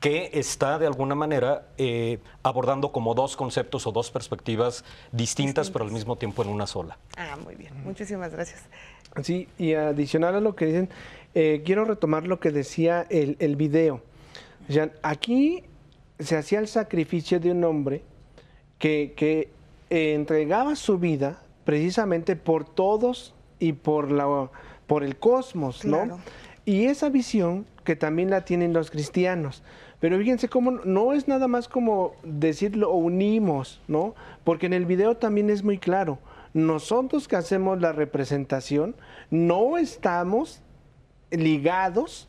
que está de alguna manera eh, abordando como dos conceptos o dos perspectivas distintas, pero al mismo tiempo en una sola. Ah, muy bien. Muchísimas gracias. Sí, y adicional a lo que dicen, eh, quiero retomar lo que decía el, el video. aquí se hacía el sacrificio de un hombre que, que entregaba su vida precisamente por todos y por, la, por el cosmos, ¿no? Y esa visión que también la tienen los cristianos. Pero fíjense cómo no es nada más como decirlo unimos, ¿no? Porque en el video también es muy claro. Nosotros que hacemos la representación no estamos ligados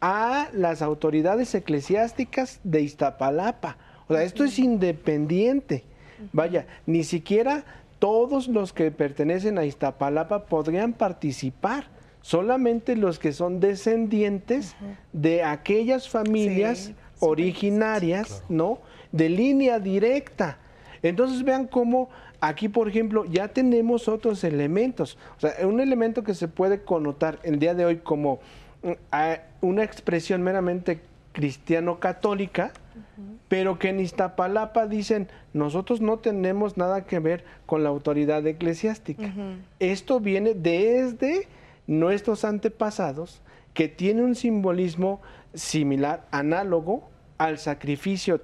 a las autoridades eclesiásticas de Iztapalapa. O sea, esto es independiente. Vaya, ni siquiera todos los que pertenecen a Iztapalapa podrían participar, solamente los que son descendientes de aquellas familias originarias, ¿no? De línea directa. Entonces vean cómo aquí, por ejemplo, ya tenemos otros elementos. O sea, un elemento que se puede connotar el día de hoy como mm, una expresión meramente cristiano-católica, pero que en Iztapalapa dicen, nosotros no tenemos nada que ver con la autoridad eclesiástica. Esto viene desde nuestros antepasados, que tiene un simbolismo similar, análogo al sacrificio,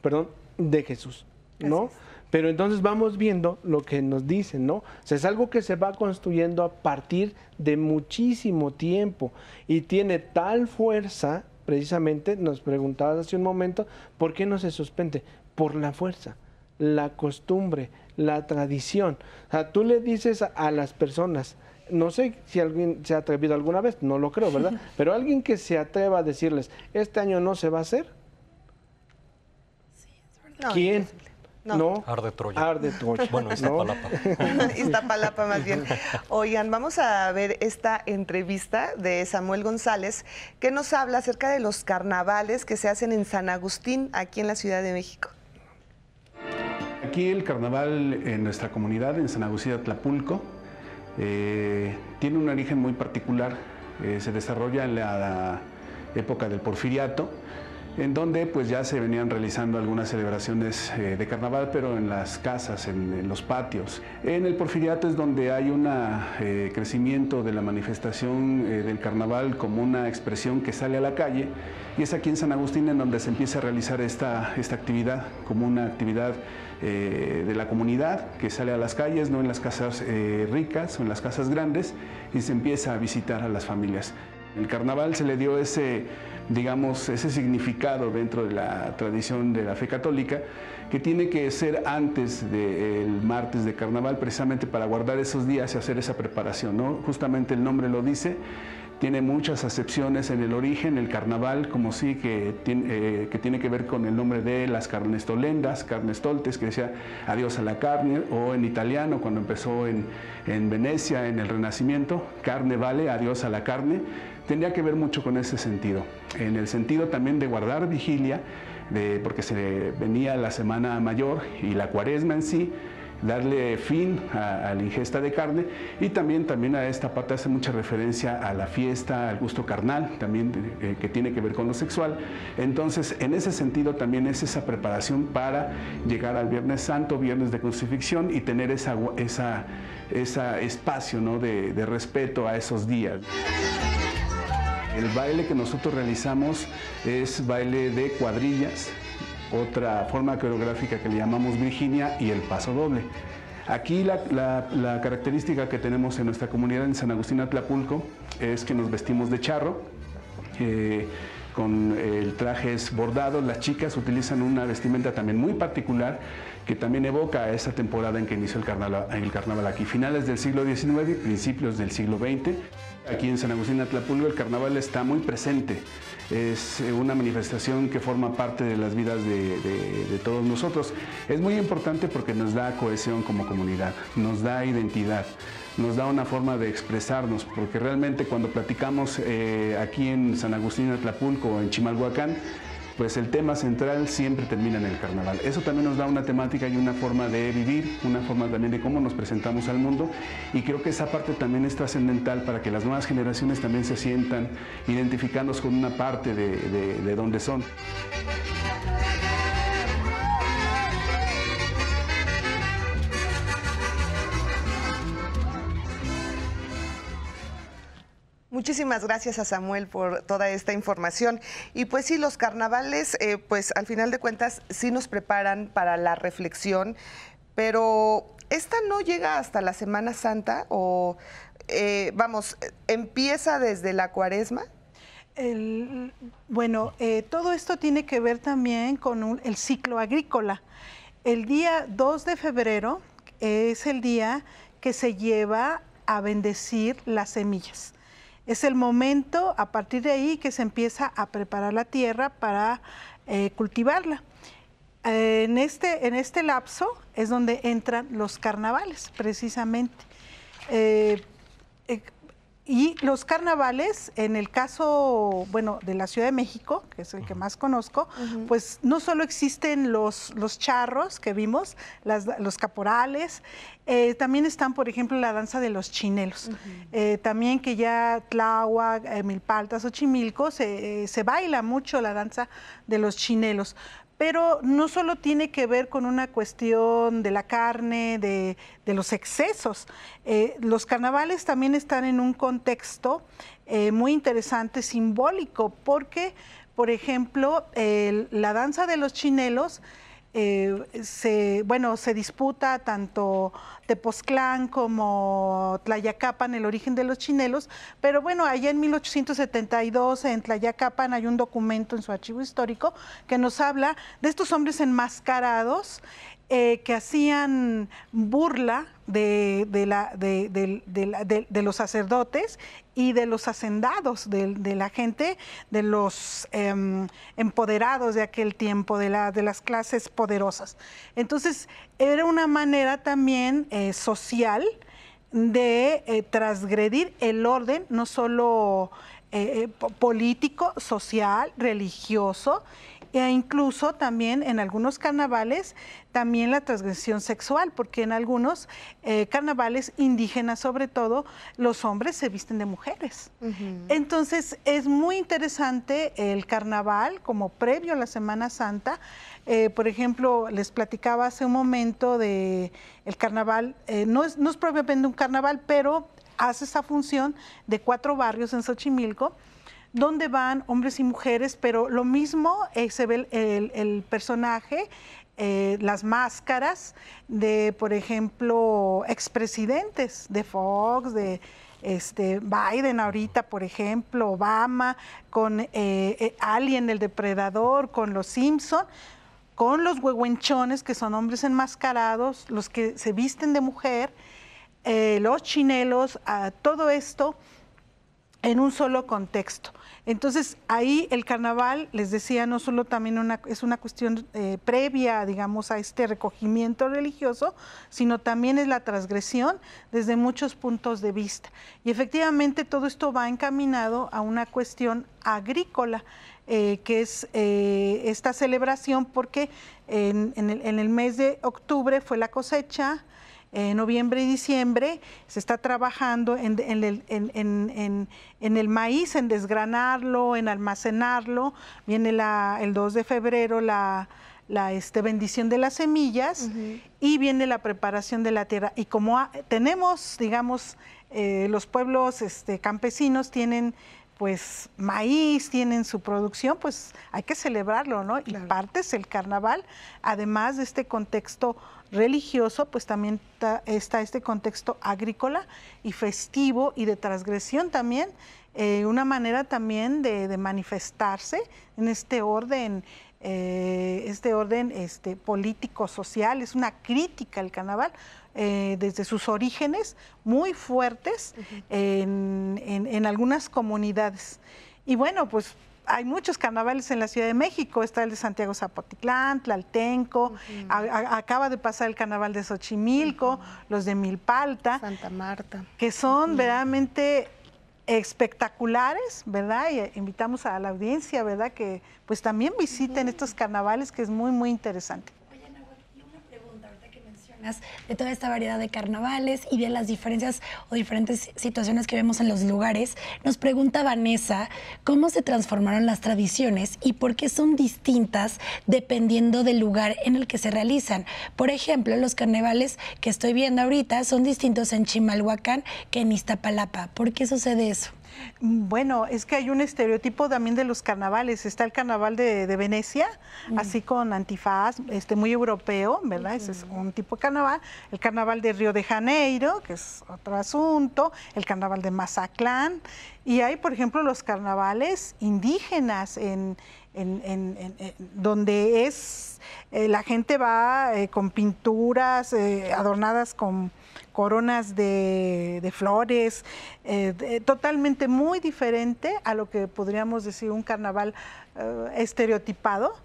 perdón, de Jesús, ¿no? Pero entonces vamos viendo lo que nos dicen, ¿no? O sea, es algo que se va construyendo a partir de muchísimo tiempo y tiene tal fuerza precisamente nos preguntabas hace un momento, ¿por qué no se suspende? Por la fuerza, la costumbre, la tradición. O sea, tú le dices a, las personas, no sé si alguien se ha atrevido alguna vez, no lo creo, ¿verdad? [laughs] Pero alguien que se atreva a decirles, este año no se va a hacer. Verdad. ¿Quién? No. Arde Troya. Arde Troya. Bueno, Iztapalapa. [laughs] Iztapalapa más bien. Oigan, vamos a ver esta entrevista de Samuel González que nos habla acerca de los carnavales que se hacen en San Agustín, aquí en la Ciudad de México. Aquí el carnaval en nuestra comunidad, en San Agustín de Tlapulco, eh, tiene un origen muy particular. Eh, se desarrolla en la época del porfiriato en donde pues ya se venían realizando algunas celebraciones eh, de carnaval, pero en las casas, en, los patios. En el Porfiriato es donde hay un eh, crecimiento de la manifestación eh, del carnaval como una expresión que sale a la calle, y es aquí en San Agustín en donde se empieza a realizar esta, esta actividad como una actividad de la comunidad que sale a las calles, no en las casas ricas o en las casas grandes, y se empieza a visitar a las familias. El carnaval se le dio ese digamos, ese significado dentro de la tradición de la fe católica, que tiene que ser antes del martes de carnaval, precisamente para guardar esos días y hacer esa preparación. ¿no? Justamente el nombre lo dice, tiene muchas acepciones en el origen, el carnaval, como sí, que tiene, eh, que tiene que ver con el nombre de las carnestolendas, carnestoltes, que decía adiós a la carne, o en italiano, cuando empezó en, en Venecia, en el Renacimiento, carne vale, adiós a la carne, tendría que ver mucho con ese sentido. En el sentido también de guardar vigilia, de, porque se venía la Semana Mayor y la Cuaresma en sí, darle fin a, la ingesta de carne y también, también a esta parte hace mucha referencia a la fiesta, al gusto carnal, también eh, que tiene que ver con lo sexual. Entonces, en ese sentido también es esa preparación para llegar al Viernes Santo, Viernes de Crucifixión y tener esa, esa, esa espacio ¿no? de respeto a esos días. El baile que nosotros realizamos es baile de cuadrillas, otra forma coreográfica que le llamamos Virginia y el paso doble. Aquí la, característica que tenemos en nuestra comunidad en San Agustín Atlapulco es que nos vestimos de charro. Eh, con el traje es bordado, las chicas utilizan una vestimenta también muy particular que también evoca a esa temporada en que inició el carnaval, el carnaval aquí, finales del siglo XIX, principios del siglo XX. Aquí en San Agustín Atlapulco el carnaval está muy presente es eh, una manifestación que forma parte de las vidas de, todos nosotros. Es muy importante porque nos da cohesión como comunidad, nos da identidad nos da una forma de expresarnos, porque realmente cuando platicamos eh, aquí en San Agustín Atlapulco en Chimalhuacán, pues el tema central siempre termina en el carnaval. Eso también nos da una temática y una forma de vivir, una forma también de cómo nos presentamos al mundo y creo que esa parte también es trascendental para que las nuevas generaciones también se sientan identificándose con una parte de, de, de donde son. Muchísimas gracias a Samuel por toda esta información. Y pues sí, los carnavales, eh, pues al final de cuentas sí nos preparan para la reflexión, pero esta no llega hasta la Semana Santa o, eh, vamos, empieza desde la cuaresma. bueno, eh, todo esto tiene que ver también con el ciclo agrícola. El día 2 de febrero es el día que se lleva a bendecir las semillas. Es el momento a partir de ahí que se empieza a preparar la tierra para eh, cultivarla. en, este, en este lapso es donde entran los carnavales, precisamente. Eh, eh, y los carnavales, en el caso, bueno, de la Ciudad de México, que es el que más conozco, pues no solo existen los, los charros que vimos, los caporales, eh, también están, por ejemplo, la danza de los chinelos. Eh, también que ya Tláhuac, eh, Milpaltas o Chimilco se, se baila mucho la danza de los chinelos pero no solo tiene que ver con una cuestión de la carne, de, los excesos. Eh, los carnavales también están en un contexto eh, muy interesante, simbólico, porque, por ejemplo, la danza de los chinelos eh, se, bueno, se disputa tanto Tepoztlán como Tlayacapan, el origen de los chinelos, pero bueno, allá en 1872 en Tlayacapan hay un documento en su archivo histórico que nos habla de estos hombres enmascarados eh, que hacían burla de, la, de, los sacerdotes y de los hacendados, de, la gente, de los em, empoderados de aquel tiempo, de, la, de las clases poderosas. Entonces, era una manera también eh, social de eh, transgredir el orden, no solo político, social, religioso, e incluso también en algunos carnavales, también la transgresión sexual, porque en algunos eh, carnavales indígenas sobre todo, los hombres se visten de mujeres. Entonces es muy interesante el carnaval como previo a la Semana Santa. Eh, por ejemplo, les platicaba hace un momento de el carnaval, eh, no, es, no es propiamente un carnaval, pero hace esa función de cuatro barrios en Xochimilco donde van hombres y mujeres, pero lo mismo eh, se ve el, personaje, eh, las máscaras de, por ejemplo, expresidentes de Fox, de este, Biden ahorita, por ejemplo, Obama, con eh, Alien, el depredador, con los Simpson, con los huehuenchones, que son hombres enmascarados, los que se visten de mujer, los chinelos, todo esto en un solo contexto. Entonces, ahí el carnaval, les decía, no solo también es una cuestión eh, previa, digamos, a este recogimiento religioso, sino también es la transgresión desde muchos puntos de vista. Y efectivamente todo esto va encaminado a una cuestión agrícola. Eh, que es eh, esta celebración, porque en, el, en, el, mes de octubre fue la cosecha, en noviembre y diciembre se está trabajando en, el, maíz, en desgranarlo, en almacenarlo. Viene el 2 de febrero la, este, bendición de las semillas y viene la preparación de la tierra. Y como tenemos, digamos, eh, los pueblos este, campesinos tienen pues maíz, tienen su producción, pues hay que celebrarlo, ¿no? Y parte es el carnaval, además de este contexto religioso, pues también está, este contexto agrícola y festivo y de transgresión también, eh, una manera también de, manifestarse en este orden. Eh, este orden este, político social es una crítica al carnaval eh, desde sus orígenes muy fuertes en, en algunas comunidades y bueno pues hay muchos carnavales en la Ciudad de México, está el de Santiago Zapotitlán, Tlaltenco, acaba de pasar el carnaval de Xochimilco, los de Milpalta. Santa Marta. Que son verdaderamente espectaculares, ¿verdad? Y eh, invitamos a la audiencia, ¿verdad? Que pues también visiten estos carnavales, que es muy, muy interesante de toda esta variedad de carnavales y de las diferencias o diferentes situaciones que vemos en los lugares, nos pregunta Vanessa cómo se transformaron las tradiciones y por qué son distintas dependiendo del lugar en el que se realizan. Por ejemplo, los carnavales que estoy viendo ahorita son distintos en Chimalhuacán que en Iztapalapa. ¿Por qué sucede eso? Bueno, es que hay un estereotipo también de los carnavales. Está el carnaval de, Venecia, así con antifaz, este, muy europeo, ¿verdad? Ese es un tipo de carnaval. El carnaval de Río de Janeiro, que es otro asunto. El carnaval de Mazatlán. Y hay, por ejemplo, los carnavales indígenas en, donde es eh, la gente va eh, con pinturas eh, adornadas con coronas de, flores, eh, totalmente muy diferente a lo que podríamos decir un carnaval eh, estereotipado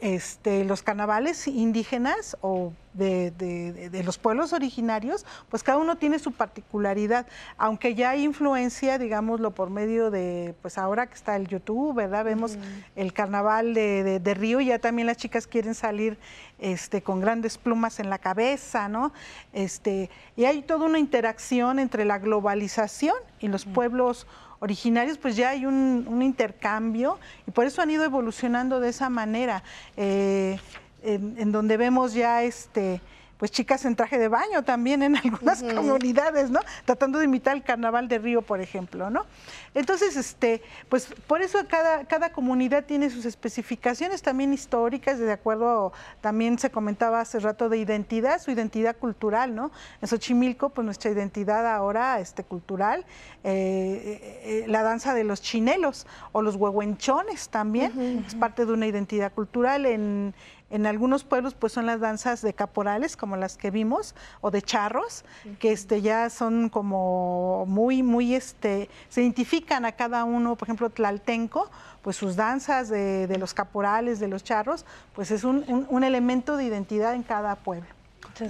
este, los carnavales indígenas o de, los pueblos originarios, pues cada uno tiene su particularidad, aunque ya hay influencia, digámoslo, por medio de, pues ahora que está el YouTube, ¿verdad? Vemos el carnaval de, Río y ya también las chicas quieren salir este, con grandes plumas en la cabeza, ¿no? Este, y hay toda una interacción entre la globalización y los pueblos originarios, pues ya hay un, intercambio y por eso han ido evolucionando de esa manera, eh, en, donde vemos ya este pues chicas en traje de baño también en [laughs] algunas comunidades, ¿no? Tratando de imitar el carnaval de Río, por ejemplo, ¿no? Entonces, este, pues por eso cada, cada comunidad tiene sus especificaciones también históricas, de acuerdo, también se comentaba hace rato de identidad, su identidad cultural, ¿no? En Xochimilco, pues nuestra identidad ahora este, cultural, eh, eh, eh, la danza de los chinelos o los huehuenchones también, es parte de una identidad cultural en en algunos pueblos pues son las danzas de caporales como las que vimos o de charros, que este ya son como muy muy este se identifican a cada uno, por ejemplo Tlaltenco, pues sus danzas de, los caporales, de los charros, pues es un, elemento de identidad en cada pueblo.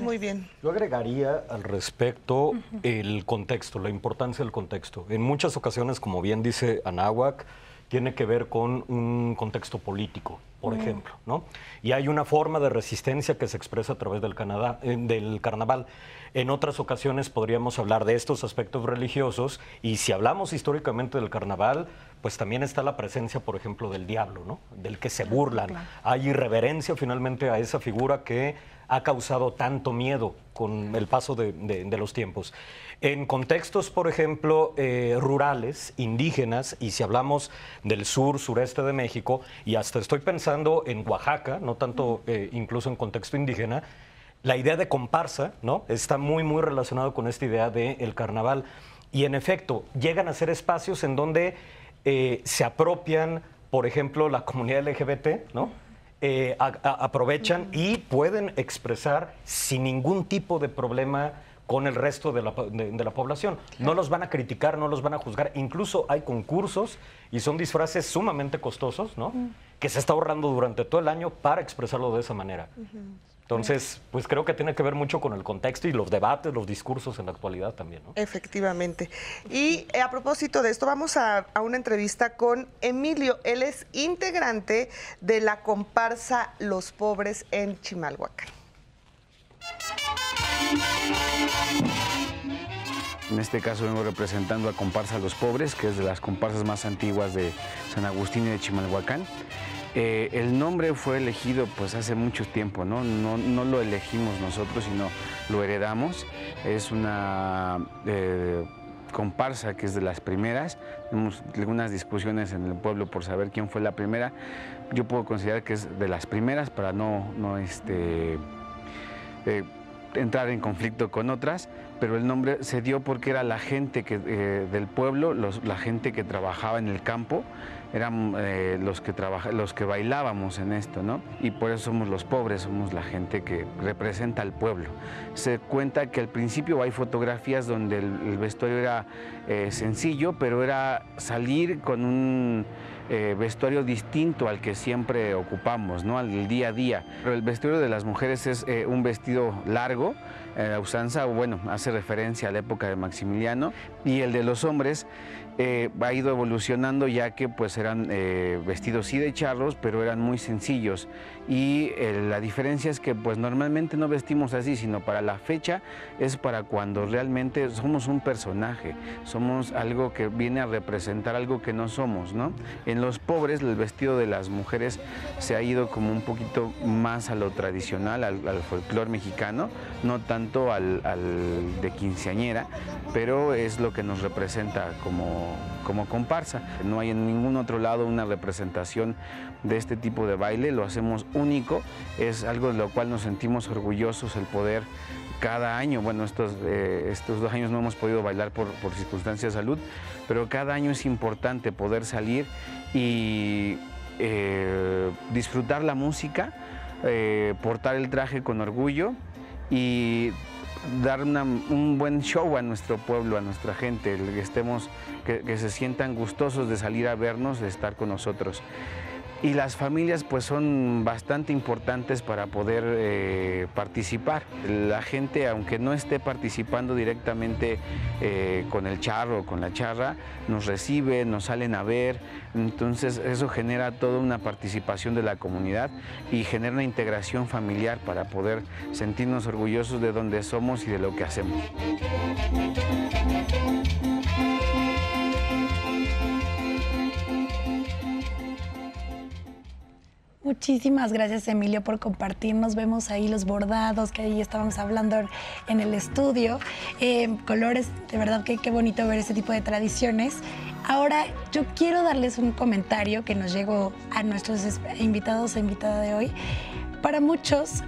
Muy bien. Yo agregaría al respecto el contexto, la importancia del contexto. En muchas ocasiones, como bien dice Anáhuac, tiene que ver con un contexto político, por mm. ejemplo, ¿no? Y hay una forma de resistencia que se expresa a través del, Canadá, eh, del carnaval. En otras ocasiones podríamos hablar de estos aspectos religiosos y si hablamos históricamente del carnaval, pues también está la presencia, por ejemplo, del diablo, ¿no? Del que se burlan. Hay irreverencia finalmente a esa figura que ha causado tanto miedo con el paso de, los tiempos. En contextos, por ejemplo, eh, rurales, indígenas, y si hablamos del sur, sureste de México, y hasta estoy pensando en Oaxaca, no tanto eh, incluso en contexto indígena, la idea de comparsa ¿no? está muy, muy relacionado con esta idea del carnaval. Y en efecto, llegan a ser espacios en donde eh, se apropian, por ejemplo, la comunidad LGBT, ¿no? Aprovechan y pueden expresar sin ningún tipo de problema con el resto de la, de, la población. No los van a criticar, no los van a juzgar. Incluso hay concursos y son disfraces sumamente costosos, ¿no? Que se está ahorrando durante todo el año para expresarlo de esa manera. Entonces, pues creo que tiene que ver mucho con el contexto y los debates, los discursos en la actualidad también. ¿no? Efectivamente. Y eh, a propósito de esto, vamos a, a, una entrevista con Emilio. Él es integrante de la comparsa Los Pobres en Chimalhuacán. En este caso vengo representando a Comparsa Los Pobres, que es de las comparsas más antiguas de San Agustín y de Chimalhuacán. Eh, el nombre fue elegido pues hace mucho tiempo, ¿no? ¿no? lo elegimos nosotros, sino lo heredamos. Es una eh, comparsa que es de las primeras. Tenemos algunas discusiones en el pueblo por saber quién fue la primera. Yo puedo considerar que es de las primeras para no, no este, eh, entrar en conflicto con otras, pero el nombre se dio porque era la gente que, del pueblo, la gente que trabajaba en el campo eran eh, los, que los que bailábamos en esto, ¿no? Y por eso somos los pobres, somos la gente que representa al pueblo. Se cuenta que al principio hay fotografías donde el, vestuario era eh, sencillo, pero era salir con un eh, vestuario distinto al que siempre ocupamos, ¿no? Al día a día. Pero el vestuario de las mujeres es un vestido largo, la usanza, bueno, hace referencia a la época de Maximiliano, y el de los hombres eh, ha ido evolucionando ya que pues eran eh, vestidos sí de charros, pero eran muy sencillos. Y eh, la diferencia es que pues normalmente no vestimos así, sino para la fecha es para cuando realmente somos un personaje, somos algo que viene a representar algo que no somos, ¿no? En los pobres el vestido de las mujeres se ha ido como un poquito más a lo tradicional, al, folclore mexicano, no tanto al, al de quinceañera, pero es lo que nos representa como como, comparsa. No hay en ningún otro lado una representación de este tipo de baile, lo hacemos único, es algo de lo cual nos sentimos orgullosos el poder cada año, bueno, estos, eh, estos dos años no hemos podido bailar por, circunstancias de salud, pero cada año es importante poder salir y eh, disfrutar la música, eh, portar el traje con orgullo y dar un buen show a nuestro pueblo, a nuestra gente, que estemos, que se sientan gustosos de salir a vernos, de estar con nosotros y las familias pues son bastante importantes para poder eh, participar. La gente, aunque no esté participando directamente eh, con el charro o con la charra, nos recibe, nos salen a ver, entonces eso genera toda una participación de la comunidad y genera una integración familiar para poder sentirnos orgullosos de dónde somos y de lo que hacemos. Muchísimas gracias Emilio por compartirnos. Vemos ahí los bordados que ahí estábamos hablando en el estudio. Eh, colores, de verdad que qué bonito ver ese tipo de tradiciones. Ahora yo quiero darles un comentario que nos llegó a nuestros invitados e invitada de hoy. Para muchos,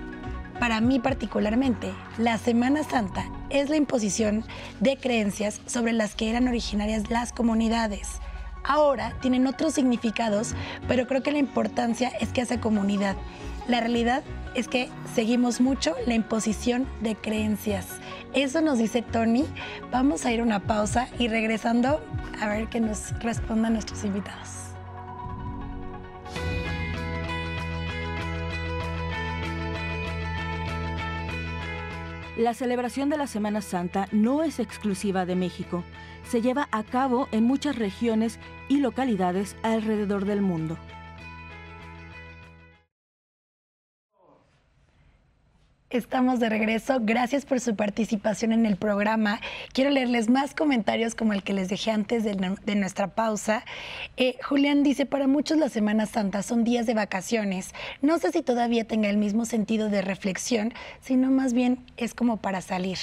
para mí particularmente, la Semana Santa es la imposición de creencias sobre las que eran originarias las comunidades ahora tienen otros significados, pero creo que la importancia es que hace comunidad. La realidad es que seguimos mucho la imposición de creencias. Eso nos dice Tony. Vamos a ir a una pausa y regresando a ver qué nos respondan nuestros invitados. La celebración de la Semana Santa no es exclusiva de México se lleva a cabo en muchas regiones y localidades alrededor del mundo. Estamos de regreso. Gracias por su participación en el programa. Quiero leerles más comentarios como el que les dejé antes de, nuestra pausa. Eh, Julián dice, para muchos las Semanas Santas son días de vacaciones. No sé si todavía tenga el mismo sentido de reflexión, sino más bien es como para salir.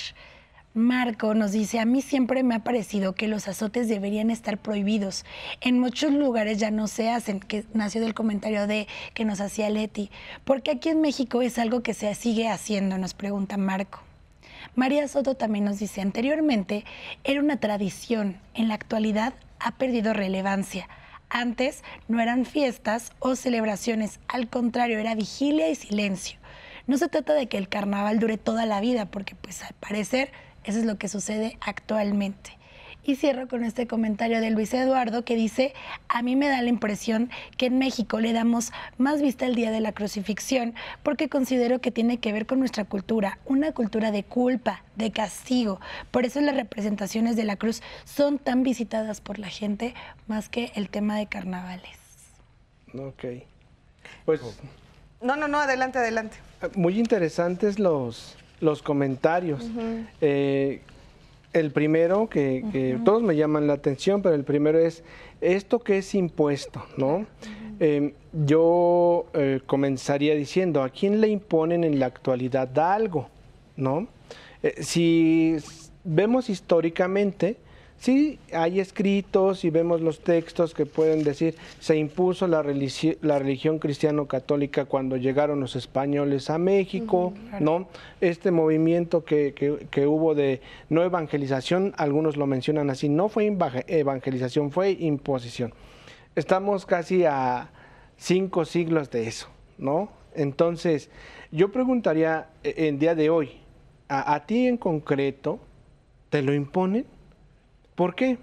Marco nos dice, a mí siempre me ha parecido que los azotes deberían estar prohibidos. En muchos lugares ya no se hacen, que nació del comentario de que nos hacía Leti. Porque aquí en México es algo que se sigue haciendo, nos pregunta Marco. María Soto también nos dice, anteriormente era una tradición, en la actualidad ha perdido relevancia. Antes no eran fiestas o celebraciones, al contrario, era vigilia y silencio. No se trata de que el carnaval dure toda la vida, porque pues al parecer Eso es lo que sucede actualmente. Y cierro con este comentario de Luis Eduardo que dice, a mí me da la impresión que en México le damos más vista al Día de la Crucifixión porque considero que tiene que ver con nuestra cultura, una cultura de culpa, de castigo. Por eso las representaciones de la cruz son tan visitadas por la gente más que el tema de carnavales. Ok. Pues... No, no, no, adelante, adelante. Muy interesantes los, los comentarios. El primero, que, todos me llaman la atención, pero el primero es esto que es impuesto, ¿no? Em, yo eh, comenzaría diciendo, ¿a quién le imponen en la actualidad algo, ¿no? Eh, si vemos históricamente, Sí, hay escritos y vemos los textos que pueden decir, se impuso la, la religión cristiano-católica cuando llegaron los españoles a México, ¿no? Este movimiento que, que, hubo de no evangelización, algunos lo mencionan así, no fue evangelización, fue imposición. Estamos casi a cinco siglos de eso, ¿no? Entonces, yo preguntaría e, en día de hoy, a, a ti en concreto, ¿te lo imponen? ¿Por qué?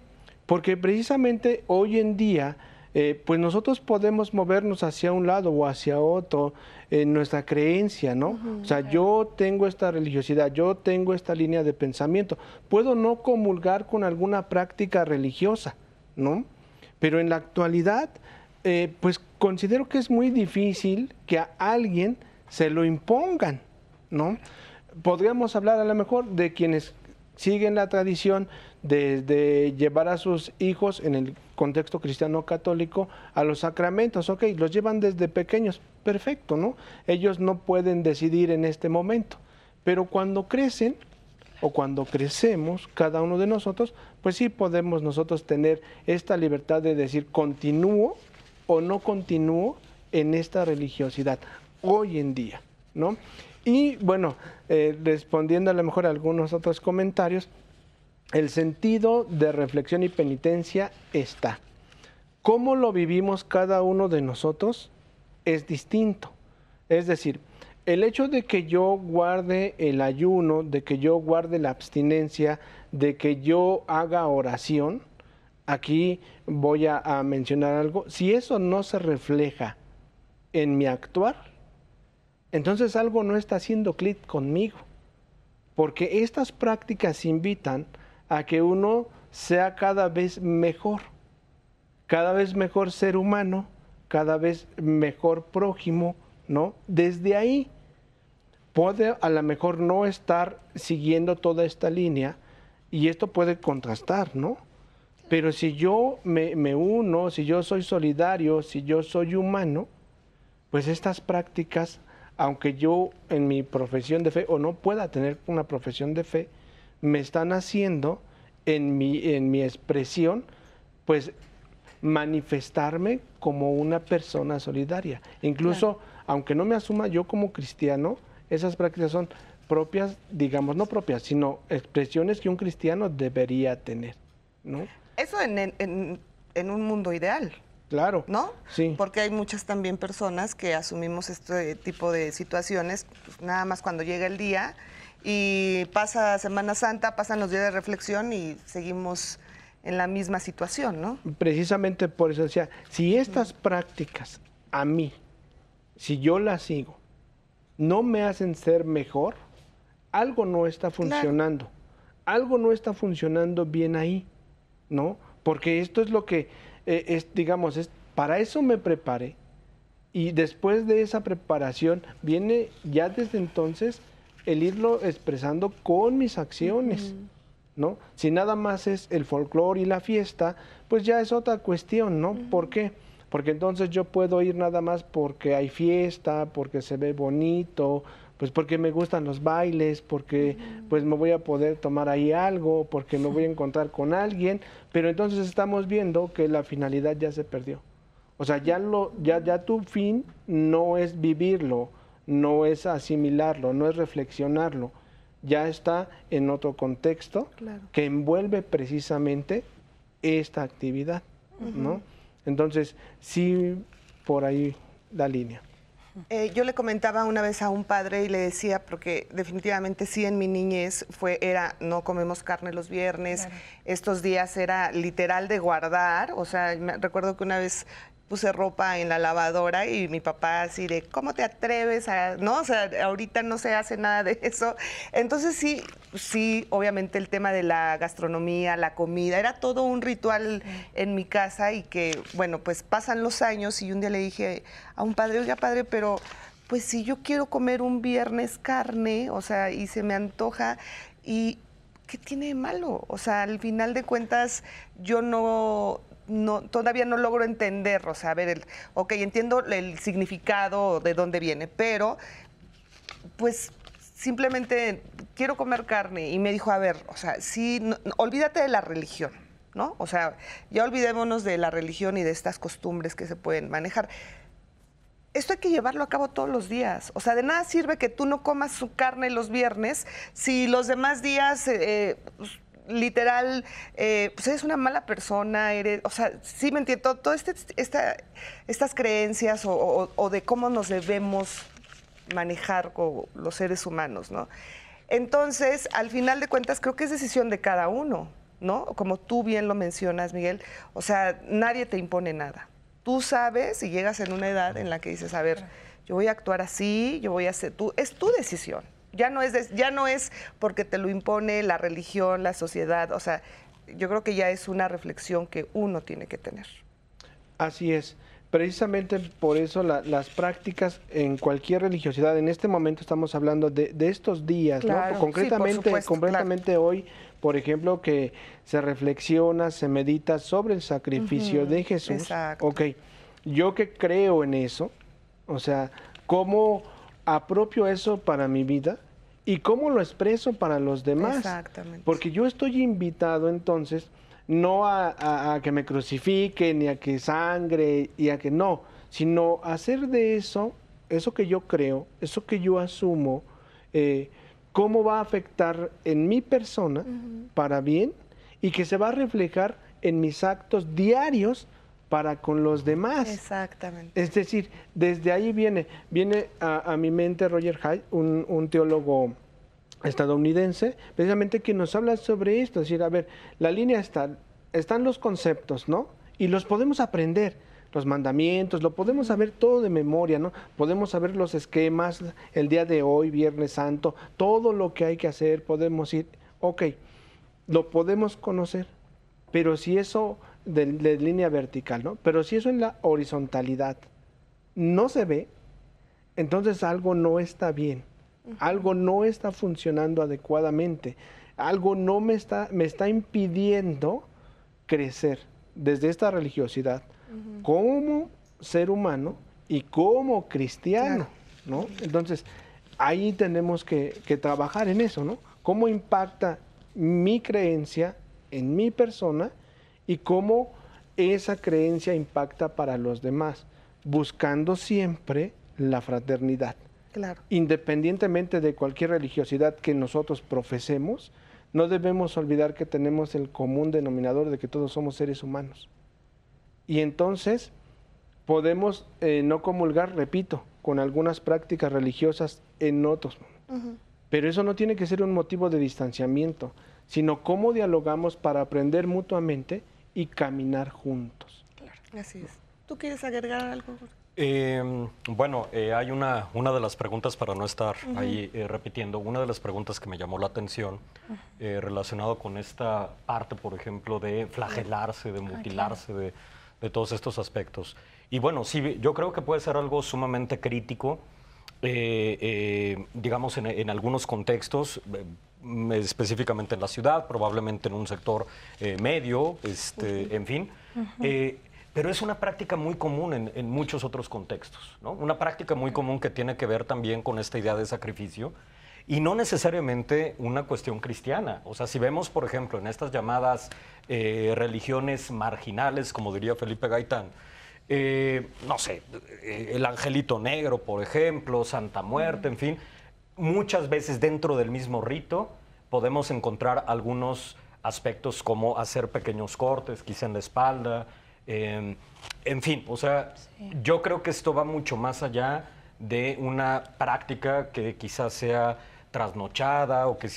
Porque precisamente hoy en día, eh, pues nosotros podemos movernos hacia un lado o hacia otro en nuestra creencia, ¿no? o sea, yo tengo esta religiosidad, yo tengo esta línea de pensamiento. Puedo no comulgar con alguna práctica religiosa, ¿no? Pero en la actualidad, eh, pues considero que es muy difícil que a alguien se lo impongan, ¿no? Podríamos hablar a lo mejor de quienes siguen la tradición de, llevar a sus hijos en el contexto cristiano católico a los sacramentos, ok, los llevan desde pequeños, perfecto, ¿no? Ellos no pueden decidir en este momento, pero cuando crecen o cuando crecemos, cada uno de nosotros, pues sí podemos nosotros tener esta libertad de decir continúo o no continúo en esta religiosidad hoy en día, ¿no? Y bueno, eh, respondiendo a lo mejor a algunos otros comentarios, el sentido de reflexión y penitencia está. Cómo lo vivimos cada uno de nosotros es distinto. Es decir, el hecho de que yo guarde el ayuno, de que yo guarde la abstinencia, de que yo haga oración, aquí voy a, mencionar algo, si eso no se refleja en mi actuar, entonces algo no está haciendo clic conmigo, porque estas prácticas invitan a que uno sea cada vez mejor, cada vez mejor ser humano, cada vez mejor prójimo, ¿no? Desde ahí puede a lo mejor no estar siguiendo toda esta línea y esto puede contrastar, ¿no? Pero si yo me, me, uno, si yo soy solidario, si yo soy humano, pues estas prácticas aunque yo en mi profesión de fe o no pueda tener una profesión de fe, me están haciendo en mi, en mi expresión, pues manifestarme como una persona solidaria. Incluso, aunque no me asuma yo como cristiano, esas prácticas son propias, digamos, no propias, sino expresiones que un cristiano debería tener, ¿no? Eso en, en un mundo ideal. Claro. ¿No? Sí. Porque hay muchas también personas que asumimos este tipo de situaciones pues, nada más cuando llega el día y pasa Semana Santa, pasan los días de reflexión y seguimos en la misma situación, ¿no? Precisamente por eso decía, si estas prácticas a mí, si yo las sigo, no me hacen ser mejor, algo no está funcionando. Algo no está funcionando bien ahí, ¿no? Porque esto es lo que eh, es, digamos, es, para eso me preparé. Y después de esa preparación viene ya desde entonces el irlo expresando con mis acciones, ¿no? Si nada más es el folclore y la fiesta, pues ya es otra cuestión, ¿no? ¿Por qué? Porque entonces yo puedo ir nada más porque hay fiesta, porque se ve bonito, pues porque me gustan los bailes, porque pues me voy a poder tomar ahí algo, porque me voy a [laughs] encontrar con alguien, pero entonces estamos viendo que la finalidad ya se perdió. O sea, ya lo ya ya tu fin no es vivirlo, no es asimilarlo, no es reflexionarlo, ya está en otro contexto que envuelve precisamente esta actividad, ¿no? Entonces, sí por ahí la línea. Eh, yo le comentaba una vez a un padre y le decía, porque definitivamente sí en mi niñez fue, era no comemos carne los viernes, estos días era literal de guardar, o sea, me, recuerdo que una vez puse ropa en la lavadora y mi papá así de, ¿cómo te atreves a, no? O sea, ahorita no se hace nada de eso. Entonces sí, sí, obviamente el tema de la gastronomía, la comida, era todo un ritual en mi casa y que, bueno, pues pasan los años y un día le dije a un padre, oiga padre, pero pues si yo quiero comer un viernes carne, o sea, y se me antoja y... ¿Qué tiene de malo? O sea, al final de cuentas, yo no, no, todavía no logro entender, o sea, a ver, el, ok, entiendo el significado de dónde viene, pero pues simplemente quiero comer carne y me dijo, a ver, o sea, sí, olvídate de la religión, ¿no? O sea, ya olvidémonos de la religión y de estas costumbres que se pueden manejar. Esto hay que llevarlo a cabo todos los días. O sea, de nada sirve que tú no comas su carne los viernes si los demás días eh, pues, literal, eh, pues eres una mala persona, eres, o sea, sí me entiendo, todas este, estas creencias o, de cómo nos debemos manejar con los seres humanos, ¿no? Entonces, al final de cuentas, creo que es decisión de cada uno, ¿no? Como tú bien lo mencionas, Miguel, o sea, nadie te impone nada. Tú sabes y llegas en una edad en la que dices, a ver, yo voy a actuar así, yo voy a hacer, tú, es tu decisión. Ya no es, ya no es porque te lo impone la religión, la sociedad, o sea, yo creo que ya es una reflexión que uno tiene que tener. Así es. Precisamente por eso las prácticas en cualquier religiosidad, en este momento estamos hablando de, estos días, ¿no? Concretamente, completamente hoy, por ejemplo, que se reflexiona, se medita sobre el sacrificio de Jesús. Exacto. Ok, yo que creo en eso, o sea, ¿cómo apropio eso para mi vida y cómo lo expreso para los demás. Exactamente. Porque yo estoy invitado entonces no a, que me crucifiquen ni a que sangre y a que no, sino hacer de eso, eso que yo creo, eso que yo asumo, eh, cómo va a afectar en mi persona para bien y que se va a reflejar en mis actos diarios para con los demás. Exactamente. Es decir, desde ahí viene, viene a, mi mente Roger Hyde, un, teólogo estadounidense, precisamente que nos habla sobre esto, es decir, a ver, la línea está, están los conceptos, ¿no? Y los podemos aprender, los mandamientos, lo podemos saber todo de memoria, ¿no? Podemos saber los esquemas, el día de hoy, Viernes Santo, todo lo que hay que hacer, podemos ir, ok, lo podemos conocer, pero si eso de, línea vertical, ¿no? Pero si eso en la horizontalidad no se ve, entonces algo no está bien, algo no está funcionando adecuadamente, algo no me está, me está impidiendo crecer desde esta religiosidad como ser humano y como cristiano, ¿no? Entonces, ahí tenemos que, que trabajar en eso, ¿no? ¿Cómo impacta mi creencia en mi persona y cómo esa creencia impacta para los demás, buscando siempre la fraternidad. Claro. Independientemente de cualquier religiosidad que nosotros profesemos, no debemos olvidar que tenemos el común denominador de que todos somos seres humanos. Y entonces podemos eh, no comulgar, repito, con algunas prácticas religiosas en otros. Pero eso no tiene que ser un motivo de distanciamiento, sino cómo dialogamos para aprender mutuamente y caminar juntos. Claro. Así es. ¿Tú quieres agregar algo? Em, bueno, eh, hay una, una de las preguntas, para no estar ahí eh, repitiendo, una de las preguntas que me llamó la atención eh, relacionado con esta parte, por ejemplo, de flagelarse, de ah, mutilarse, de, de, todos estos aspectos. Y bueno, sí, yo creo que puede ser algo sumamente crítico, digamos, en, en, algunos contextos específicamente en la ciudad, probablemente en un sector eh, medio, este, en fin. Eh, pero es una práctica muy común en, muchos otros contextos, ¿no? Una práctica muy común que tiene que ver también con esta idea de sacrificio y no necesariamente una cuestión cristiana. O sea, si vemos, por ejemplo, en estas llamadas eh, religiones marginales, como diría Felipe Gaitán, no sé, el angelito negro, por ejemplo, Santa Muerte, en fin, muchas veces dentro del mismo rito podemos encontrar algunos aspectos como hacer pequeños cortes, quizá en la espalda, em, en fin, o sea, yo creo que esto va mucho más allá de una práctica que quizás sea trasnochada o que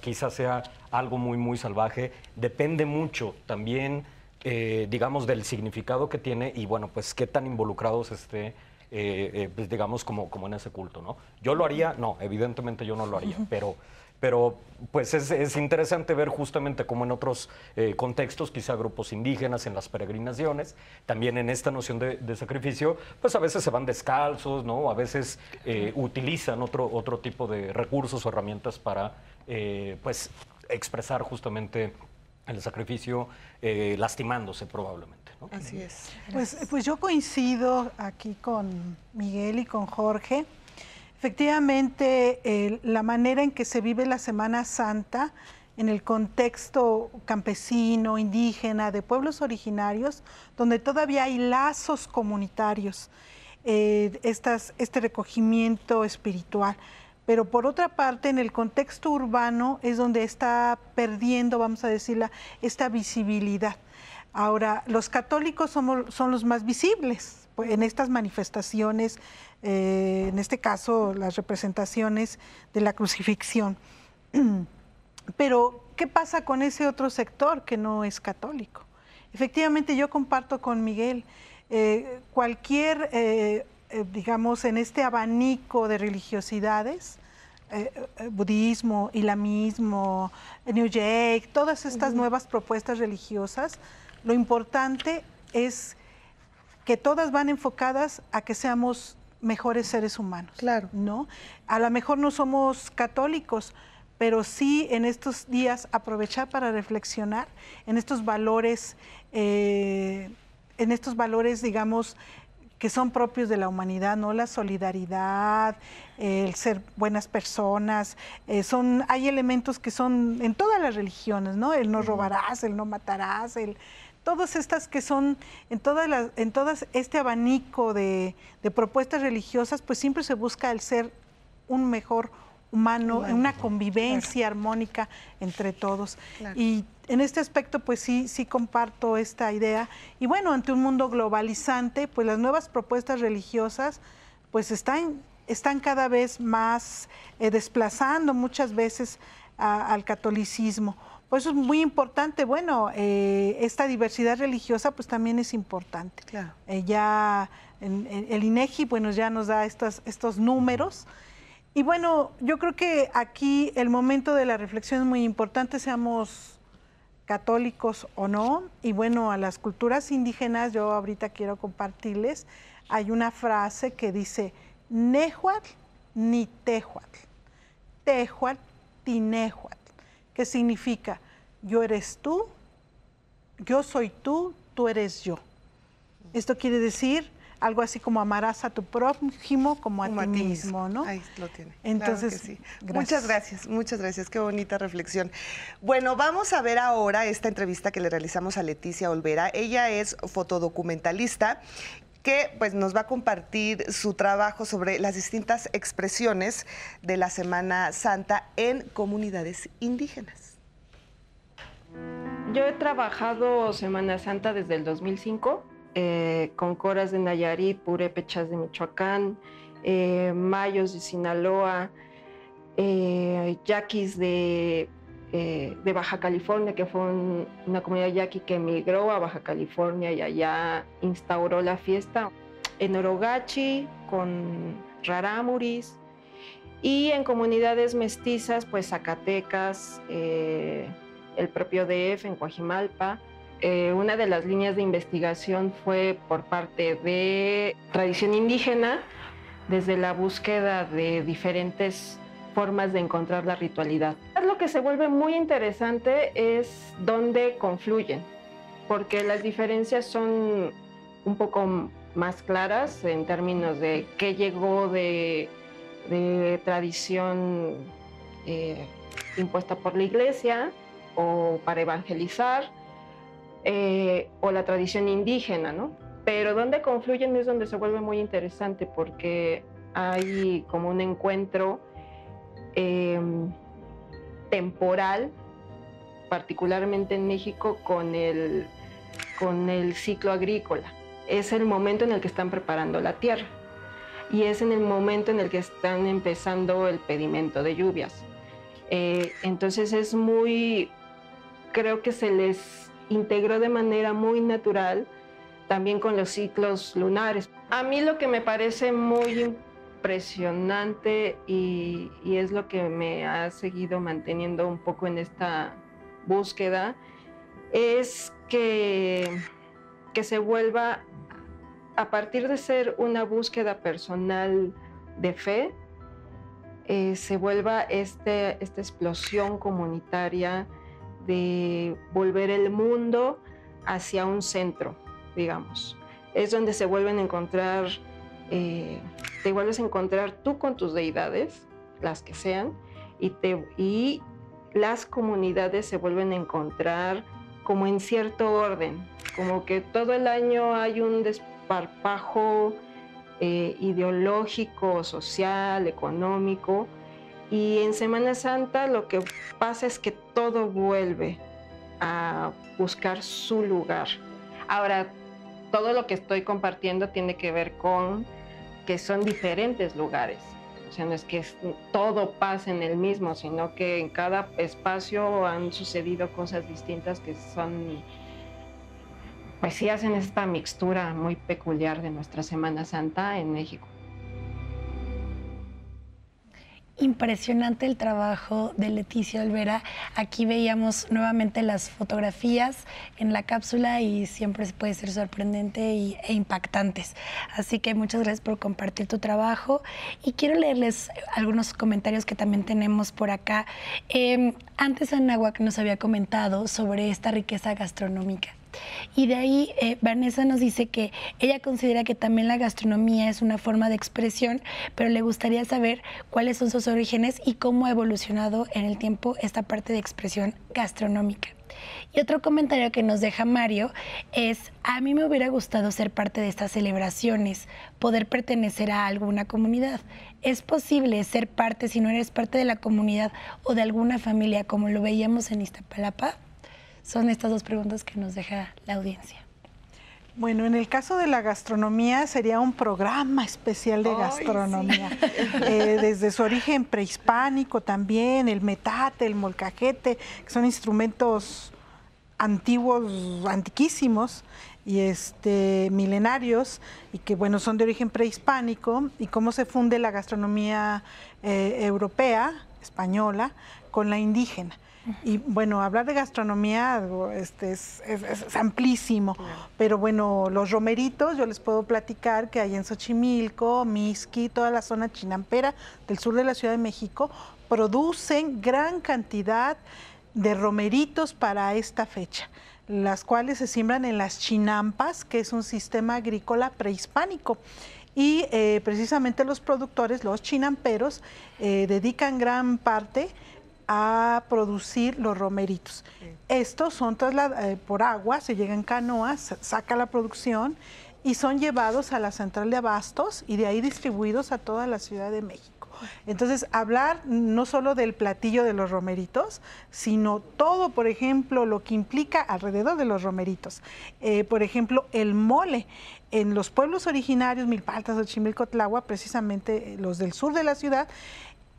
quizás sea algo muy, muy salvaje. Depende mucho también, eh, digamos, del significado que tiene y, bueno, pues qué tan involucrados esté, eh, eh, pues, digamos, como, como en ese culto, ¿no? Yo lo haría, no, evidentemente yo no lo haría, pero pero pues es, interesante ver justamente cómo en otros eh, contextos, quizá grupos indígenas en las peregrinaciones, también en esta noción de, sacrificio, pues a veces se van descalzos, ¿no? A veces eh, utilizan otro, otro tipo de recursos o herramientas para eh, pues expresar justamente el sacrificio lastimándose probablemente. Así es. Pues, pues yo coincido aquí con Miguel y con Jorge. Efectivamente, la manera en que se vive la Semana Santa en el contexto campesino, indígena, de pueblos originarios, donde todavía hay lazos comunitarios, eh, este recogimiento espiritual. Pero por otra parte, en el contexto urbano es donde está perdiendo, vamos a decirla, esta visibilidad. Ahora, los católicos somos, son los más visibles pues, en estas manifestaciones eh, en este caso las representaciones de la crucifixión. [clears throat] Pero, ¿qué pasa con ese otro sector que no es católico? Efectivamente, yo comparto con Miguel, eh, cualquier, eh, digamos, en este abanico de religiosidades, budismo, islamismo, New Age, todas estas nuevas propuestas religiosas, lo importante es que todas van enfocadas a que seamos mejores seres humanos. Claro. ¿No? A lo mejor no somos católicos, pero sí en estos días aprovechar para reflexionar en estos valores, eh, en estos valores, digamos, que son propios de la humanidad, ¿no? La solidaridad, el ser buenas personas, eh, son, hay elementos que son en todas las religiones, ¿no? El no robarás, el no matarás, el todas estas que son en todas las, en todas este abanico de, propuestas religiosas, pues siempre se busca el ser un mejor humano, una convivencia armónica entre todos. Y en este aspecto, pues sí, sí comparto esta idea. Y bueno, ante un mundo globalizante, pues las nuevas propuestas religiosas, pues están, están cada vez más eh, desplazando muchas veces al catolicismo. Pues eso es muy importante. Bueno, eh, esta diversidad religiosa pues también es importante. Claro. Eh, ya el INEGI, bueno, ya nos da estos, estos números. Y bueno, yo creo que aquí el momento de la reflexión es muy importante, seamos católicos o no. Y bueno, a las culturas indígenas, yo ahorita quiero compartirles, hay una frase que dice, Nehuatl ni Tehuatl, Tehuatl Tinehuatl. ¿Qué significa? Yo eres tú, yo soy tú, tú eres yo. Esto quiere decir algo así como amarás a tu prójimo como a ti mismo, ¿no? Ahí lo tiene. Entonces, sí. muchas gracias, muchas gracias, qué bonita reflexión. Bueno, vamos a ver ahora esta entrevista que le realizamos a Leticia Olvera. Ella es fotodocumentalista que pues, nos va a compartir su trabajo sobre las distintas expresiones de la Semana Santa en comunidades indígenas. Yo he trabajado Semana Santa desde el 2005 eh, con coras de Nayarit, purépechas de Michoacán, eh, mayos de Sinaloa, eh, yaquis de eh, de Baja California, que fue una comunidad yaqui que emigró a Baja California y allá instauró la fiesta. En Orogachi, con Rarámuris, y en comunidades mestizas, pues Zacatecas, eh, el propio DF en Coajimalpa. Eh, una de las líneas de investigación fue por parte de tradición indígena, desde la búsqueda de diferentes formas de encontrar la ritualidad. Lo que se vuelve muy interesante es dónde confluyen, porque las diferencias son un poco más claras en términos de qué llegó de, tradición eh, impuesta por la iglesia o para evangelizar, eh, o la tradición indígena, ¿no? Pero dónde confluyen es donde se vuelve muy interesante porque hay como un encuentro Em, temporal, particularmente en México, con el, con el ciclo agrícola. Es el momento en el que están preparando la tierra. y es en el momento en el que están empezando el pedimento de lluvias. Eh, entonces es muy, creo que se les integró de manera muy natural también con los ciclos lunares. A mí lo que me parece muy impresionante y, es lo que me ha seguido manteniendo un poco en esta búsqueda es que, que se vuelva, a partir de ser una búsqueda personal de fe, eh, se vuelva este, esta explosión comunitaria de volver el mundo hacia un centro, digamos. Es donde se vuelven a encontrar, eh, te vuelves a encontrar tú con tus deidades, las que sean, y, te, y las comunidades se vuelven a encontrar como en cierto orden, como que todo el año hay un desparpajo eh, ideológico, social, económico, y en Semana Santa lo que pasa es que todo vuelve a buscar su lugar. Ahora, todo lo que estoy compartiendo tiene que ver con que son diferentes lugares. O sea, no es que todo pase en el mismo, sino que en cada espacio han sucedido cosas distintas que son, pues sí hacen esta mixtura muy peculiar de nuestra Semana Santa en México. Impresionante el trabajo de Leticia Olvera. Aquí veíamos nuevamente las fotografías en la cápsula y siempre puede ser sorprendente e impactantes. Así que muchas gracias por compartir tu trabajo y quiero leerles algunos comentarios que también tenemos por acá. Eh, antes Anahuac nos había comentado sobre esta riqueza gastronómica y de ahí eh, Vanessa nos dice que ella considera que también la gastronomía es una forma de expresión, pero le gustaría saber cuáles son sus orígenes y cómo ha evolucionado en el tiempo esta parte de expresión gastronómica. Y otro comentario que nos deja Mario es, a mí me hubiera gustado ser parte de estas celebraciones, poder pertenecer a alguna comunidad. ¿Es posible ser parte si no eres parte de la comunidad o de alguna familia como lo veíamos en Iztapalapa? Son estas dos preguntas que nos deja la audiencia. Bueno, en el caso de la gastronomía sería un programa especial de gastronomía. [laughs] Eh, desde su origen prehispánico también, el metate, el molcajete, que son instrumentos antiguos, antiquísimos y este, milenarios, y que bueno, son de origen prehispánico, y cómo se funde la gastronomía eh, europea, española, con la indígena. Y bueno, hablar de gastronomía este, es, amplísimo, pero bueno, los romeritos, yo les puedo platicar que hay en Xochimilco, Mixqui, toda la zona chinampera del sur de la Ciudad de México, producen gran cantidad de romeritos para esta fecha las cuales se siembran en las chinampas, que es un sistema agrícola prehispánico. Y eh, precisamente los productores, los chinamperos, eh, dedican gran parte a producir los romeritos. Estos son trasladados eh, por agua, se llegan canoas, saca la producción y son llevados a la central de abastos y de ahí distribuidos a toda la Ciudad de México. Entonces, hablar no solo del platillo de los romeritos, sino todo, por ejemplo, lo que implica alrededor de los romeritos. Eh, por ejemplo, el mole. En los pueblos originarios, Milpaltas, Ochimilco, precisamente eh, los del sur de la ciudad,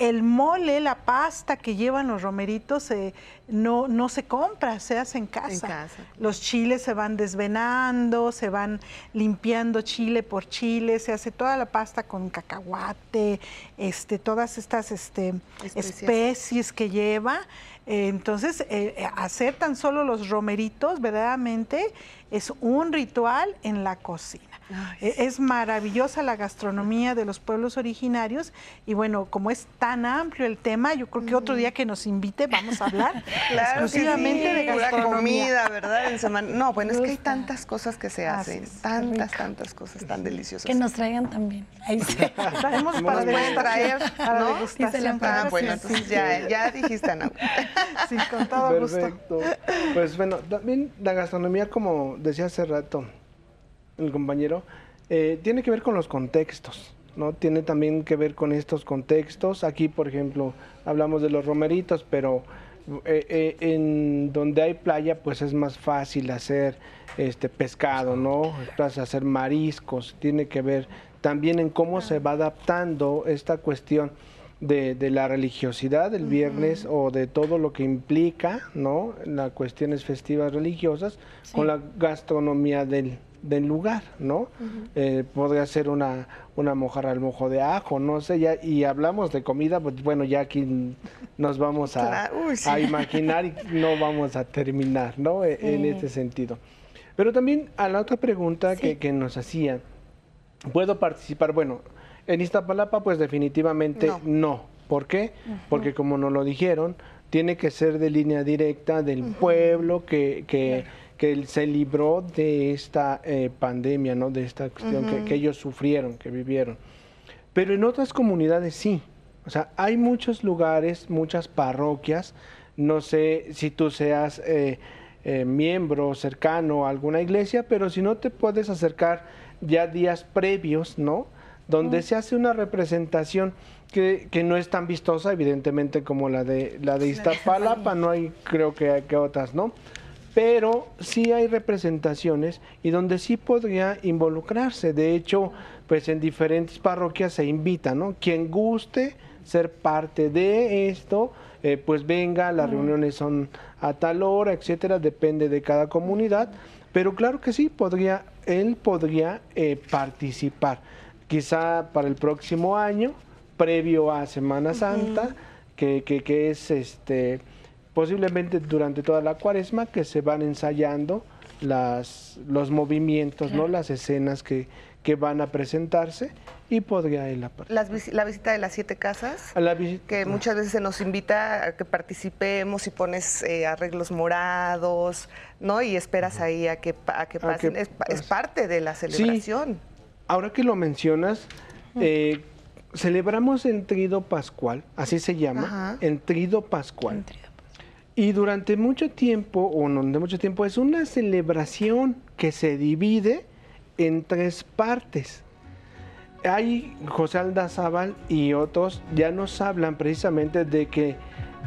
el mole, la pasta que llevan los romeritos eh, no, no se compra, se hace en casa. Los chiles se van desvenando, se van limpiando chile por chile, se hace toda la pasta con cacahuate, este, todas estas este, especies que lleva. entonces, eh, hacer tan solo los romeritos verdaderamente es un ritual en la cocina. E, es maravillosa la gastronomía de los pueblos originarios y bueno, como es tan amplio el tema, yo creo que otro día que nos invite vamos a hablar [laughs] exclusivamente de gastronomía. comida, ¿verdad? En semana. No, bueno, es que hay tantas cosas que se hacen, tantas, tantas cosas tan deliciosas. Que nos traigan también. Ahí sí. [laughs] Traemos para traer, para ¿no? degustación. Ah, bueno, entonces ya, ya dijiste, Ana. [laughs] Sí, con todo Perfecto. Pues bueno, también la gastronomía, como decía hace rato, el compañero, eh, tiene que ver con los contextos, ¿no? Tiene también que ver con estos contextos. Aquí, por ejemplo, hablamos de los romeritos, pero eh, eh, en donde hay playa, pues es más fácil hacer este pescado, ¿no? Hacer mariscos, tiene que ver también en cómo se va adaptando esta cuestión de, la religiosidad del viernes o de todo lo que implica, ¿no? Las cuestiones festivas religiosas con la gastronomía del, del lugar, ¿no? Eh, podría ser una, una mojarra al mojo de ajo, no sé, ya, y hablamos de comida, pues bueno, ya aquí nos vamos a, a imaginar y no vamos a terminar, ¿no? E, en este sentido. Pero también a la otra pregunta que, que, nos hacían, ¿puedo participar? Bueno, en Iztapalapa, pues definitivamente no. ¿Por qué? Porque como nos lo dijeron, tiene que ser de línea directa del pueblo que, que que se libró de esta eh, pandemia, ¿no? De esta cuestión que, ellos sufrieron, que vivieron. Pero en otras comunidades sí. O sea, hay muchos lugares, muchas parroquias. No sé si tú seas eh, eh, miembro cercano a alguna iglesia, pero si no te puedes acercar ya días previos, ¿no? Donde se hace una representación que, que, no es tan vistosa, evidentemente, como la de la de Iztapalapa, no hay, creo que, que otras, ¿no? Pero sí hay representaciones y donde sí podría involucrarse. De hecho, pues en diferentes parroquias se invita, ¿no? Quien guste ser parte de esto, eh, pues venga, las reuniones son a tal hora, etcétera, depende de cada comunidad, pero claro que sí, podría, él podría eh, participar, quizá para el próximo año, previo a Semana Santa, que, que, que es este posiblemente durante toda la cuaresma que se van ensayando las, los movimientos, ¿no? las escenas que, que van a presentarse y podría él la visita de las siete casas, que muchas veces se nos invita a que participemos y pones eh, arreglos morados, ¿no? Y esperas ahí a que, a que pasen. es, parte de la celebración. Ahora que lo mencionas, eh, celebramos el trido pascual, así se llama, el trido pascual. Y durante mucho tiempo, o no de mucho tiempo, es una celebración que se divide en tres partes. Hay José Aldazábal y otros ya nos hablan precisamente de que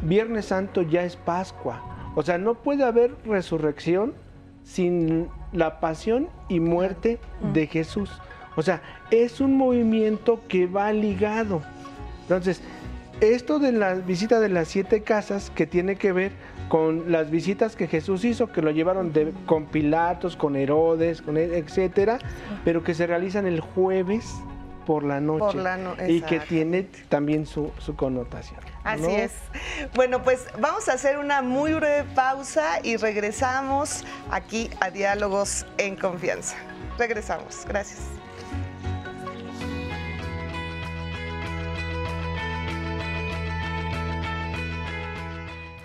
Viernes Santo ya es Pascua. O sea, no puede haber resurrección sin la pasión y muerte de Jesús. O sea, es un movimiento que va ligado. Entonces, esto de la visita de las siete casas que tiene que ver con las visitas que Jesús hizo, que lo llevaron de, con Pilatos, con Herodes, con e, etcétera, pero que se realizan el jueves por la noche y que tiene también su, connotación. Así es. Bueno, pues vamos a hacer una muy breve pausa y regresamos aquí a Diálogos en Confianza. Regresamos. Gracias.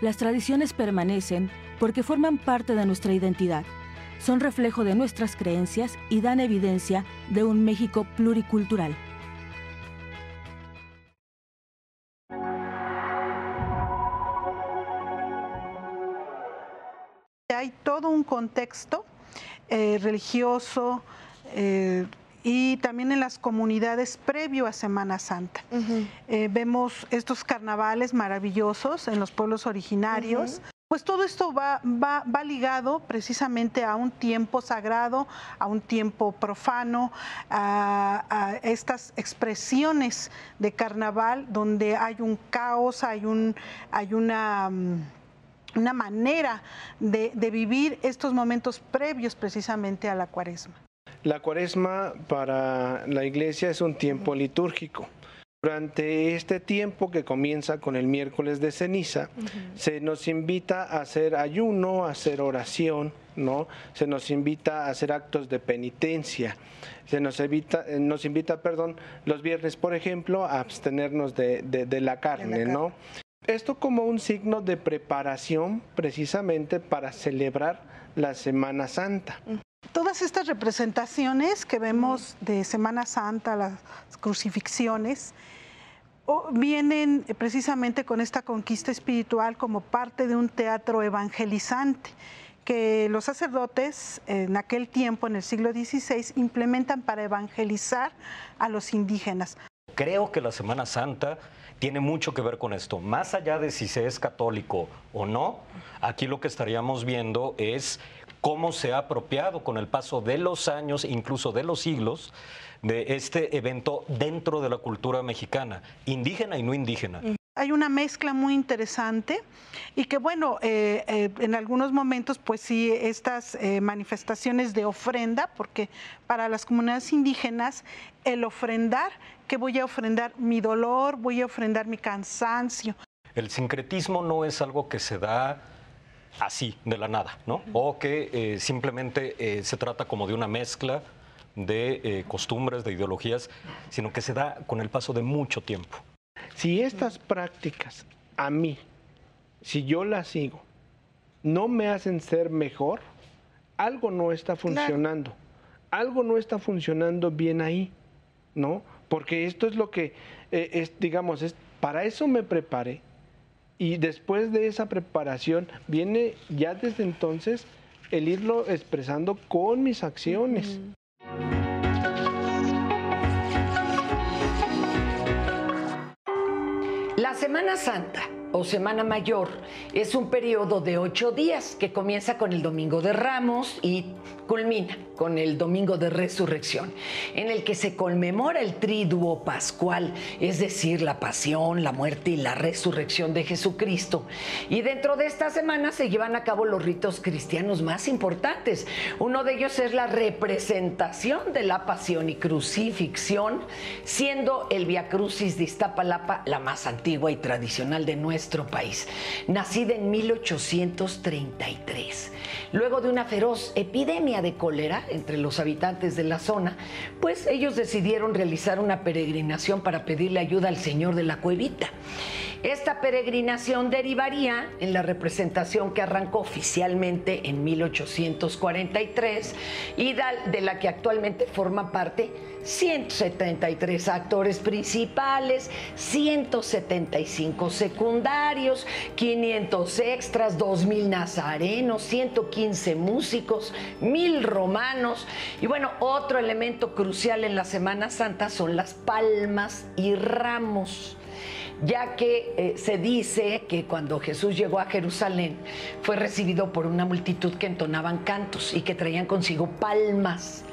Las tradiciones permanecen porque forman parte de nuestra identidad, son reflejo de nuestras creencias y dan evidencia de un México pluricultural. Hay todo un contexto eh, religioso, eh, y también en las comunidades previo a Semana Santa. Eh, vemos estos carnavales maravillosos en los pueblos originarios. Pues todo esto va, va, va, ligado precisamente a un tiempo sagrado, a un tiempo profano, a, estas expresiones de carnaval donde hay un caos, hay, un, hay una mm, una manera de, de, vivir estos momentos previos precisamente a la cuaresma. La cuaresma para la iglesia es un tiempo litúrgico. Durante este tiempo que comienza con el miércoles de ceniza, se nos invita a hacer ayuno, a hacer oración, ¿no? Se nos invita a hacer actos de penitencia. Se nos, evita, eh, nos invita, perdón, los viernes, por ejemplo, a abstenernos de, la carne, ¿no? Esto como un signo de preparación precisamente para celebrar la Semana Santa. Todas estas representaciones que vemos de Semana Santa, las crucifixiones, vienen precisamente con esta conquista espiritual como parte de un teatro evangelizante que los sacerdotes en aquel tiempo, en el siglo XVI, implementan para evangelizar a los indígenas. Creo que la Semana Santa tiene mucho que ver con esto. Más allá de si se es católico o no, aquí lo que estaríamos viendo es cómo se ha apropiado con el paso de los años, incluso de los siglos, de este evento dentro de la cultura mexicana, indígena y no indígena. Hay una mezcla muy interesante y que bueno, eh, eh, en algunos momentos pues sí, estas eh, manifestaciones de ofrenda, porque para las comunidades indígenas el ofrendar, que voy a ofrendar mi dolor, voy a ofrendar mi cansancio. El sincretismo no es algo que se da así, de la nada, ¿no? O que simplemente se trata como de una mezcla de costumbres, de ideologías, sino que se da con el paso de mucho tiempo. Si estas prácticas a mí, si yo las sigo, no me hacen ser mejor, algo no está funcionando. Algo no está funcionando bien ahí, ¿no? Porque esto es lo que, eh, es, digamos, es, para eso me preparé. Y después de esa preparación viene ya desde entonces el irlo expresando con mis acciones. La Semana Santa o Semana Mayor es un periodo de ocho días que comienza con el Domingo de Ramos y culmina con el Domingo de Resurrección, en el que se conmemora el triduo pascual, es decir, la pasión, la muerte y la resurrección de Jesucristo. Y dentro de esta semana se llevan a cabo los ritos cristianos más importantes. Uno de ellos es la representación de la pasión y crucifixión, siendo el Via Crucis de Iztapalapa la más antigua y tradicional de nuestro país, nacida en 1833. Luego de una feroz epidemia de cólera entre los habitantes de la zona, pues ellos decidieron realizar una peregrinación para pedirle ayuda al Señor de la Cuevita. Esta peregrinación derivaría en la representación que arrancó oficialmente en 1843 y de la que actualmente forma parte 173 actores principales, 175 secundarios, 500 extras, 2.000 nazarenos, 115 músicos, 1.000 romanos. Y bueno, otro elemento crucial en la Semana Santa son las palmas y ramos ya que eh, se dice que cuando Jesús llegó a Jerusalén fue recibido por una multitud que entonaban cantos y que traían consigo palmas.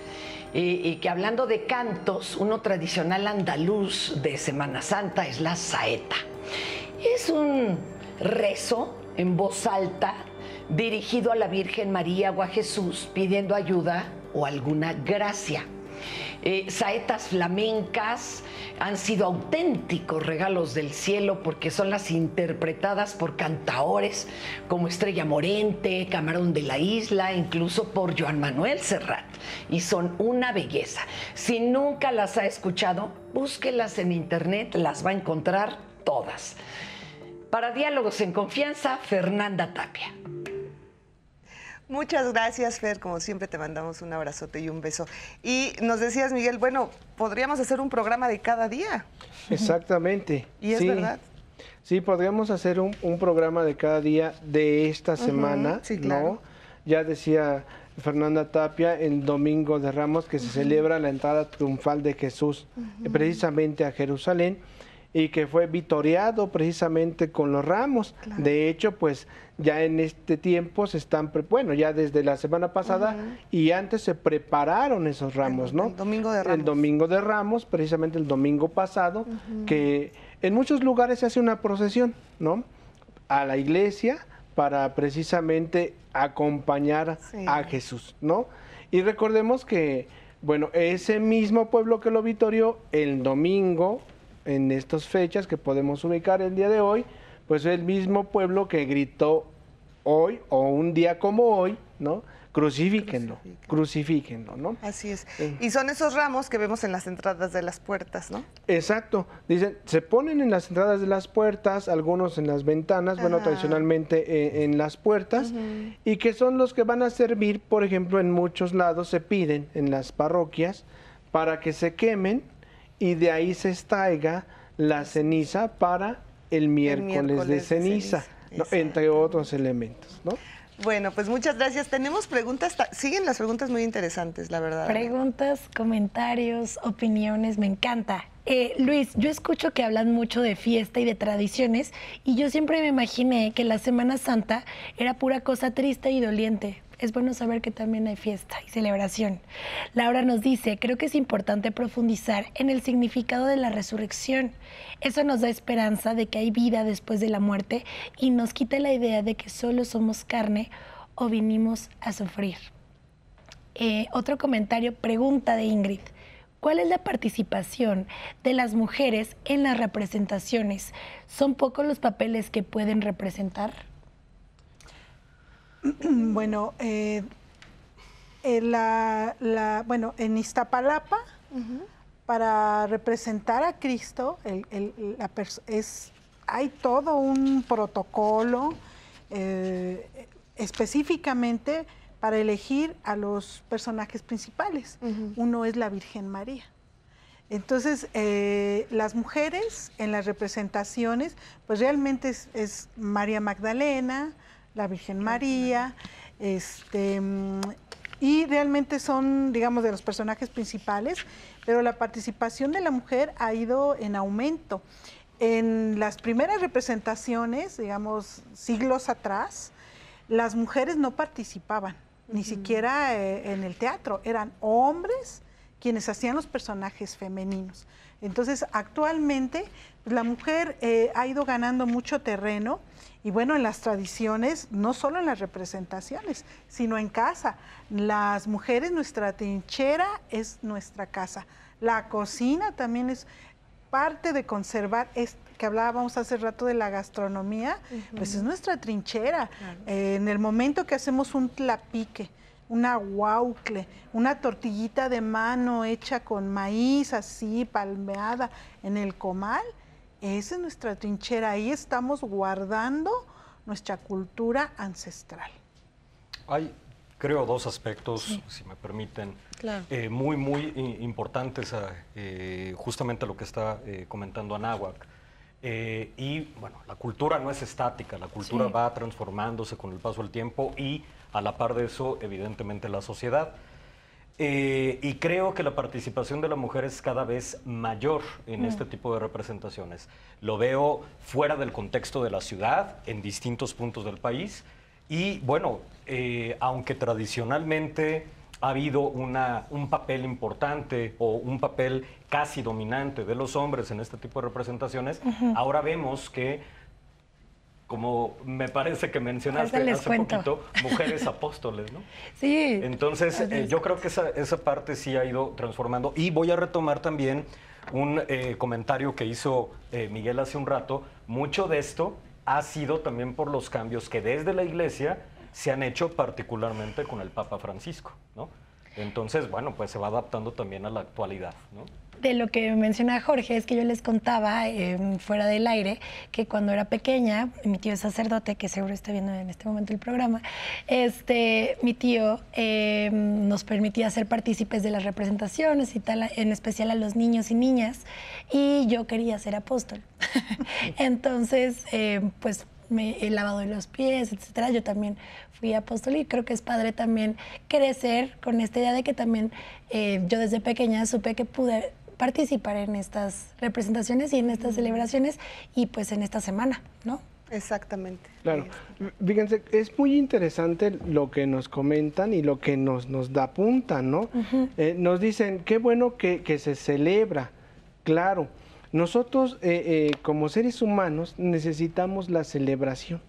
Y, que hablando de cantos, uno tradicional andaluz de Semana Santa es la saeta. Es un rezo en voz alta dirigido a la Virgen María o a Jesús pidiendo ayuda o alguna gracia. Eh, saetas flamencas han sido auténticos regalos del cielo porque son las interpretadas por cantaores como Estrella Morente, Camarón de la Isla, incluso por Joan Manuel Serrat. Y son una belleza. Si nunca las ha escuchado, búsquelas en internet, las va a encontrar todas. Para Diálogos en Confianza, Fernanda Tapia. Muchas gracias, Fer. Como siempre, te mandamos un abrazote y un beso. Y nos decías, Miguel, bueno, podríamos hacer un programa de cada día. Exactamente. [laughs] y es verdad. Sí, podríamos hacer un, programa de cada día de esta semana, sí, claro. Ya decía Fernanda Tapia el domingo de Ramos que se celebra la entrada triunfal de Jesús precisamente a Jerusalén y que fue vitoreado precisamente con los ramos. De hecho, pues ya en este tiempo se están, bueno, ya desde la semana pasada y antes se prepararon esos ramos, ¿no? El domingo de Ramos. El domingo de Ramos, precisamente el domingo pasado, que en muchos lugares se hace una procesión, ¿no? A la iglesia para precisamente acompañar a Jesús, ¿no? Y recordemos que, bueno, ese mismo pueblo que lo vitorió el domingo en estas fechas que podemos ubicar el día de hoy, pues el mismo pueblo que gritó hoy o un día como hoy, ¿no? Crucifíquenlo, crucifíquenlo, ¿no? Así es. Y son esos ramos que vemos en las entradas de las puertas, ¿no? Exacto. Dicen, se ponen en las entradas de las puertas, algunos en las ventanas, bueno, tradicionalmente eh, en las puertas, y que son los que van a servir, por ejemplo, en muchos lados se piden en las parroquias para que se quemen y de ahí se extraiga la ceniza para el miércoles, de ceniza, entre otros elementos, ¿no? Bueno, pues muchas gracias. Tenemos preguntas, siguen las preguntas muy interesantes, la verdad. Preguntas, comentarios, opiniones, me encanta. Eh, Luis, yo escucho que hablan mucho de fiesta y de tradiciones y yo siempre me imaginé que la Semana Santa era pura cosa triste y doliente. Es bueno saber que también hay fiesta y celebración. Laura nos dice, creo que es importante profundizar en el significado de la resurrección. Eso nos da esperanza de que hay vida después de la muerte y nos quita la idea de que solo somos carne o vinimos a sufrir. Eh, otro comentario, pregunta de Ingrid. ¿Cuál es la participación de las mujeres en las representaciones? ¿Son pocos los papeles que pueden representar? [clears throat] Bueno, eh, en la, bueno, en Iztapalapa, para representar a Cristo, es, hay todo un protocolo eh, específicamente para elegir a los personajes principales. Uno es la Virgen María. Entonces, eh, las mujeres en las representaciones, pues realmente es María Magdalena, la Virgen María, este, y realmente son, digamos, de los personajes principales, pero la participación de la mujer ha ido en aumento. En las primeras representaciones, digamos, siglos atrás, las mujeres no participaban, ni siquiera eh, en el teatro, eran hombres quienes hacían los personajes femeninos. Entonces, actualmente, pues, la mujer eh, ha ido ganando mucho terreno y bueno, en las tradiciones, no solo en las representaciones, sino en casa. Las mujeres, nuestra trinchera es nuestra casa. La cocina también es parte de conservar, es, que hablábamos hace rato de la gastronomía, pues es nuestra trinchera. en el momento que hacemos un tlapique, una guaucle, una tortillita de mano hecha con maíz así, palmeada en el comal, esa es nuestra trinchera, ahí estamos guardando nuestra cultura ancestral. Hay, creo, dos aspectos, si me permiten, eh, muy, muy importantes a eh, justamente lo que está eh, comentando Anáhuac. y bueno, la cultura no es estática, la cultura va transformándose con el paso del tiempo y a la par de eso, evidentemente, la sociedad. Eh, y creo que la participación de la mujer es cada vez mayor en este mm. tipo de representaciones. Lo veo fuera del contexto de la ciudad, en distintos puntos del país. Y bueno, eh, aunque tradicionalmente ha habido una, un papel importante o un papel casi dominante de los hombres en este tipo de representaciones, ahora vemos que como me parece que mencionaste hace poquito, mujeres [laughs] apóstoles, ¿no? Sí. Entonces, eh, yo creo que esa, esa, parte sí ha ido transformando. Y voy a retomar también un eh, comentario que hizo eh, Miguel hace un rato. Mucho de esto ha sido también por los cambios que desde la iglesia se han hecho particularmente con el Papa Francisco, ¿no? Entonces, bueno, pues se va adaptando también a la actualidad, ¿no? De lo que menciona Jorge es que yo les contaba em, fuera del aire que cuando era pequeña, mi tío es sacerdote, que seguro está viendo en este momento el programa, este, mi tío em, nos permitía ser partícipes de las representaciones y tal, en especial a los niños y niñas, y yo quería ser apóstol. [laughs] Entonces, em, pues me he lavado los pies, etcétera. Yo también fui apóstol y creo que es padre también crecer con esta idea de que también eh, yo desde pequeña supe que pude participar en estas representaciones y en estas celebraciones y pues en esta semana, ¿no? Exactamente. Claro. Fíjense, es muy interesante lo que nos comentan y lo que nos, nos da punta, ¿no? Eh, nos dicen, qué bueno que, que, se celebra. Claro, nosotros eh, eh, como seres humanos necesitamos la celebración.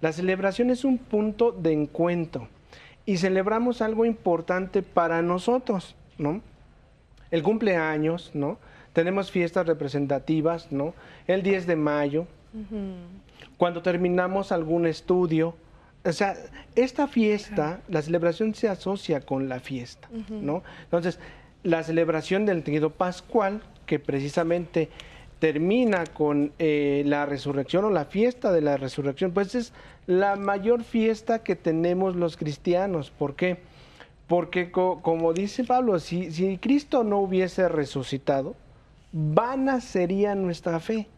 La celebración es un punto de encuentro y celebramos algo importante para nosotros, ¿no? El cumpleaños, ¿no? Tenemos fiestas representativas, ¿no? El 10 de mayo, cuando terminamos algún estudio. O sea, esta fiesta, la celebración se asocia con la fiesta, ¿no? Entonces, la celebración del Trido Pascual, que precisamente termina con eh, la resurrección o la fiesta de la resurrección, pues es la mayor fiesta que tenemos los cristianos. ¿Por qué? Porque como dice Pablo, si, Cristo no hubiese resucitado, vana sería nuestra fe.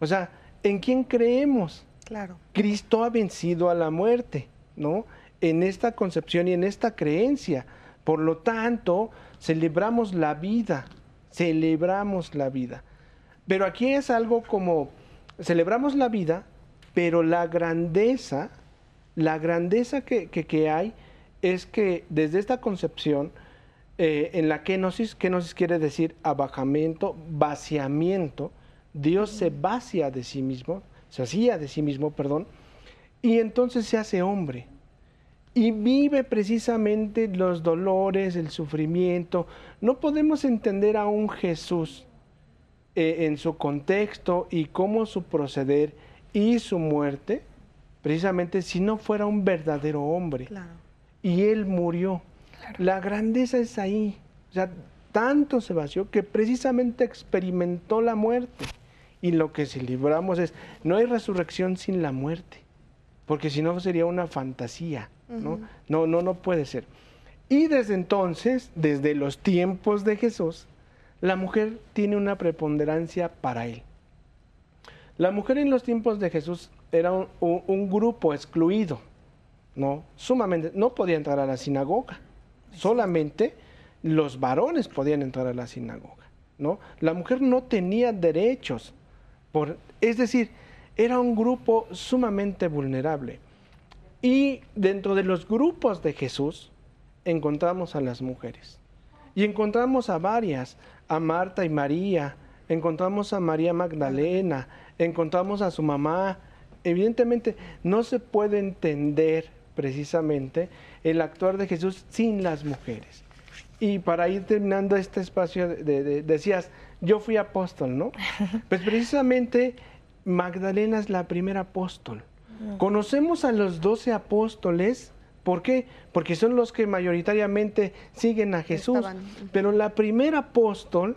O sea, ¿en quién creemos? Claro. Cristo ha vencido a la muerte, ¿no? En esta concepción y en esta creencia. Por lo tanto, celebramos la vida, celebramos la vida. Pero aquí es algo como, celebramos la vida, pero la grandeza, la grandeza que, que hay, es que desde esta concepción, eh, en la kenosis, kenosis quiere decir abajamiento, vaciamiento, Dios se vacía de sí mismo, se hacía de sí mismo, perdón, y entonces se hace hombre. Y vive precisamente los dolores, el sufrimiento. No podemos entender a un Jesús eh, en su contexto y cómo su proceder y su muerte, precisamente si no fuera un verdadero hombre. Y él murió. La grandeza es ahí. O sea, tanto se vació que precisamente experimentó la muerte. Y lo que celebramos es, no hay resurrección sin la muerte, porque si no sería una fantasía, ¿no? No, no, no puede ser. Y desde entonces, desde los tiempos de Jesús, la mujer tiene una preponderancia para él. La mujer en los tiempos de Jesús era un, grupo excluido, ¿no? Sumamente, no podía entrar a la sinagoga. Solamente los varones podían entrar a la sinagoga, ¿no? La mujer no tenía derechos. Por, es decir, era un grupo sumamente vulnerable. Y dentro de los grupos de Jesús encontramos a las mujeres. Y encontramos a varias, a Marta y María, encontramos a María Magdalena, encontramos a su mamá. Evidentemente no se puede entender precisamente el actuar de Jesús sin las mujeres. Y para ir terminando este espacio, de, decías, yo fui apóstol, ¿no? [laughs] Pues precisamente Magdalena es la primera apóstol. Conocemos a los doce apóstoles, ¿por qué? Porque son los que mayoritariamente siguen a Jesús. Pero la primera apóstol,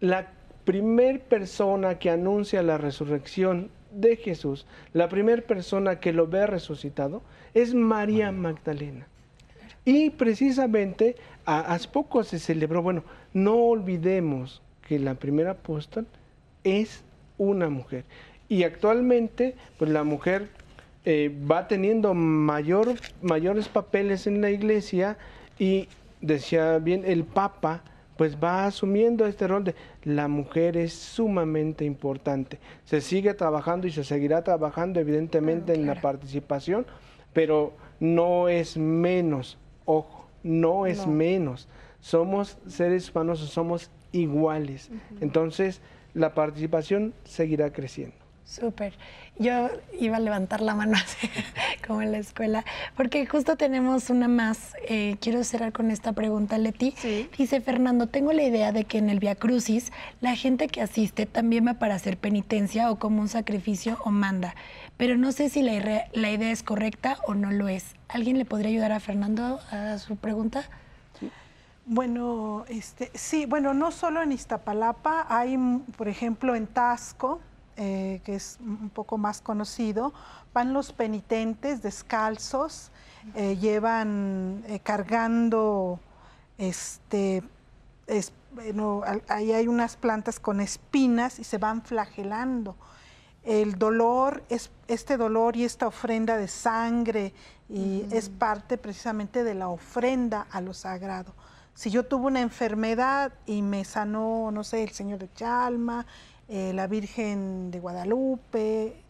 la primer persona que anuncia la resurrección de Jesús, la primera persona que lo ve resucitado, es María Magdalena. Y precisamente hace poco se celebró, bueno, no olvidemos que la primera apóstol es una mujer. Y actualmente, pues la mujer eh, va teniendo mayor, mayores papeles en la iglesia y decía bien, el Papa pues va asumiendo este rol de la mujer es sumamente importante. Se sigue trabajando y se seguirá trabajando evidentemente en la participación, pero no es menos, ojo, no es menos. Somos seres humanos, somos iguales. Entonces, la participación seguirá creciendo. Súper. Yo iba a levantar la mano [laughs] así, como en la escuela, porque justo tenemos una más. Eh, quiero cerrar con esta pregunta, Leti. Dice Fernando, tengo la idea de que en el Via Crucis la gente que asiste también va para hacer penitencia o como un sacrificio o manda, pero no sé si la, la idea es correcta o no lo es. ¿Alguien le podría ayudar a Fernando a su pregunta? Bueno, este, sí, bueno, no solo en Iztapalapa, hay, por ejemplo, en Tasco, eh, que es un poco más conocido, van los penitentes descalzos, eh, llevan eh, cargando, este, ahí hay unas plantas con espinas y se van flagelando. El dolor, es, este dolor y esta ofrenda de sangre y es parte precisamente de la ofrenda a lo sagrado. Si yo tuve una enfermedad y me sanó, no sé, el Señor de Chalma, eh, la Virgen de Guadalupe,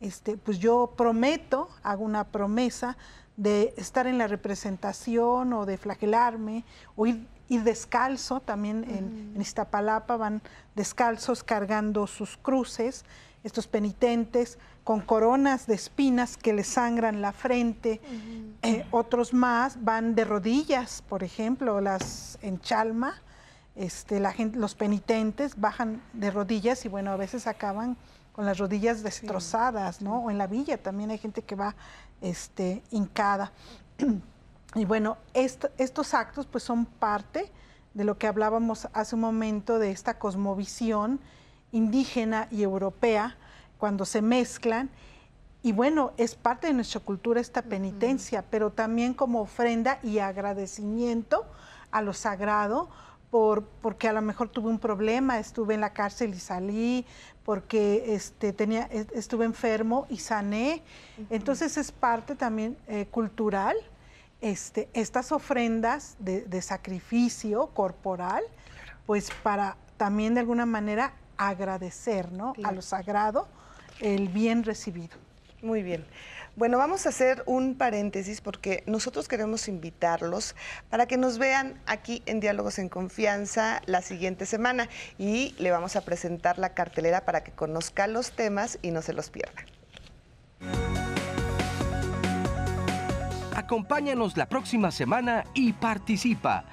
este, pues yo prometo, hago una promesa de estar en la representación o de flagelarme o ir, descalzo, también en, en, Iztapalapa van descalzos cargando sus cruces, estos penitentes con coronas de espinas que les sangran la frente, eh, otros más van de rodillas, por ejemplo, las en Chalma, este, la gente, los penitentes bajan de rodillas y bueno, a veces acaban con las rodillas destrozadas, ¿no? O en la villa también hay gente que va este, hincada. y bueno, estos actos pues son parte de lo que hablábamos hace un momento de esta cosmovisión indígena y europea cuando se mezclan. Y bueno, es parte de nuestra cultura esta penitencia, pero también como ofrenda y agradecimiento a lo sagrado, porque a lo mejor tuve un problema, estuve en la cárcel y salí, porque este, tenía, estuve enfermo y sané. Entonces es parte también eh, cultural, este, estas ofrendas de, sacrificio corporal, pues para también de alguna manera agradecer ¿no? a lo sagrado el bien recibido. Muy bien. Bueno, vamos a hacer un paréntesis porque nosotros queremos invitarlos para que nos vean aquí en Diálogos en Confianza la siguiente semana y le vamos a presentar la cartelera para que conozca los temas y no se los pierda. Acompáñanos la próxima semana y participa.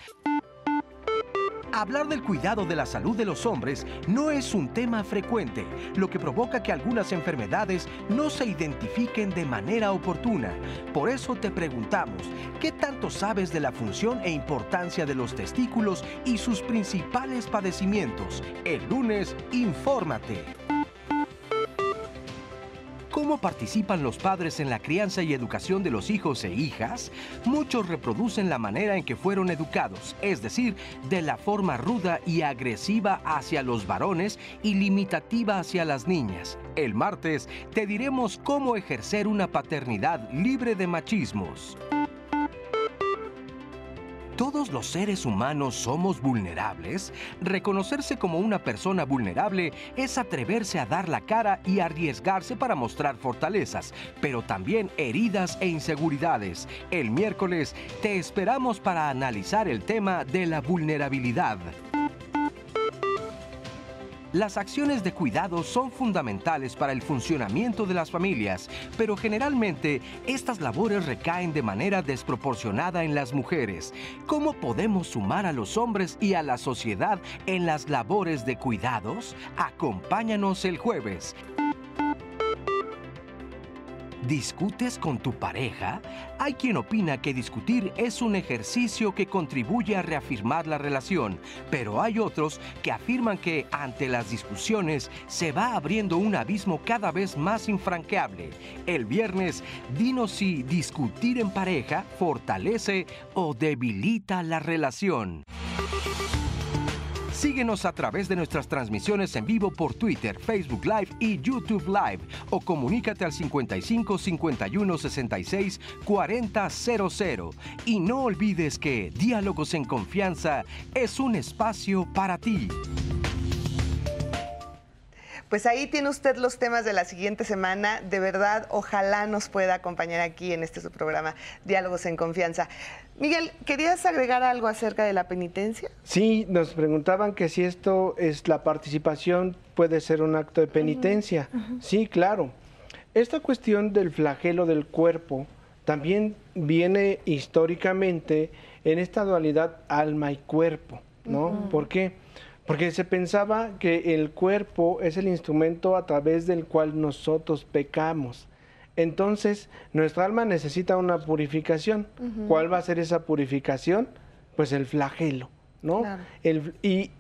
Hablar del cuidado de la salud de los hombres no es un tema frecuente, lo que provoca que algunas enfermedades no se identifiquen de manera oportuna. Por eso te preguntamos, ¿qué tanto sabes de la función e importancia de los testículos y sus principales padecimientos? El lunes, infórmate. ¿Cómo participan los padres en la crianza y educación de los hijos e hijas? Muchos reproducen la manera en que fueron educados, es decir, de la forma ruda y agresiva hacia los varones y limitativa hacia las niñas. El martes te diremos cómo ejercer una paternidad libre de machismos. ¿Todos los seres humanos somos vulnerables? Reconocerse como una persona vulnerable es atreverse a dar la cara y arriesgarse para mostrar fortalezas, pero también heridas e inseguridades. El miércoles te esperamos para analizar el tema de la vulnerabilidad. Las acciones de cuidado son fundamentales para el funcionamiento de las familias, pero generalmente estas labores recaen de manera desproporcionada en las mujeres. ¿Cómo podemos sumar a los hombres y a la sociedad en las labores de cuidados? Acompáñanos el jueves. ¿Discutes con tu pareja? Hay quien opina que discutir es un ejercicio que contribuye a reafirmar la relación, pero hay otros que afirman que ante las discusiones se va abriendo un abismo cada vez más infranqueable. El viernes, dinos si discutir en pareja fortalece o debilita la relación. Síguenos a través de nuestras transmisiones en vivo por Twitter, Facebook Live y YouTube Live o comunícate al 55 51 66 40 00. Y no olvides que Diálogos en Confianza es un espacio para ti. Pues ahí tiene usted los temas de la siguiente semana. De verdad, ojalá nos pueda acompañar aquí en este su programa, Diálogos en Confianza. Miguel, ¿querías agregar algo acerca de la penitencia? Sí, nos preguntaban que si esto es la participación, puede ser un acto de penitencia. Sí, claro. Esta cuestión del flagelo del cuerpo también viene históricamente en esta dualidad alma y cuerpo, ¿no? ¿Por qué? Porque se pensaba que el cuerpo es el instrumento a través del cual nosotros pecamos. Entonces, nuestra alma necesita una purificación. ¿Cuál va a ser esa purificación? Pues el flagelo, ¿no? y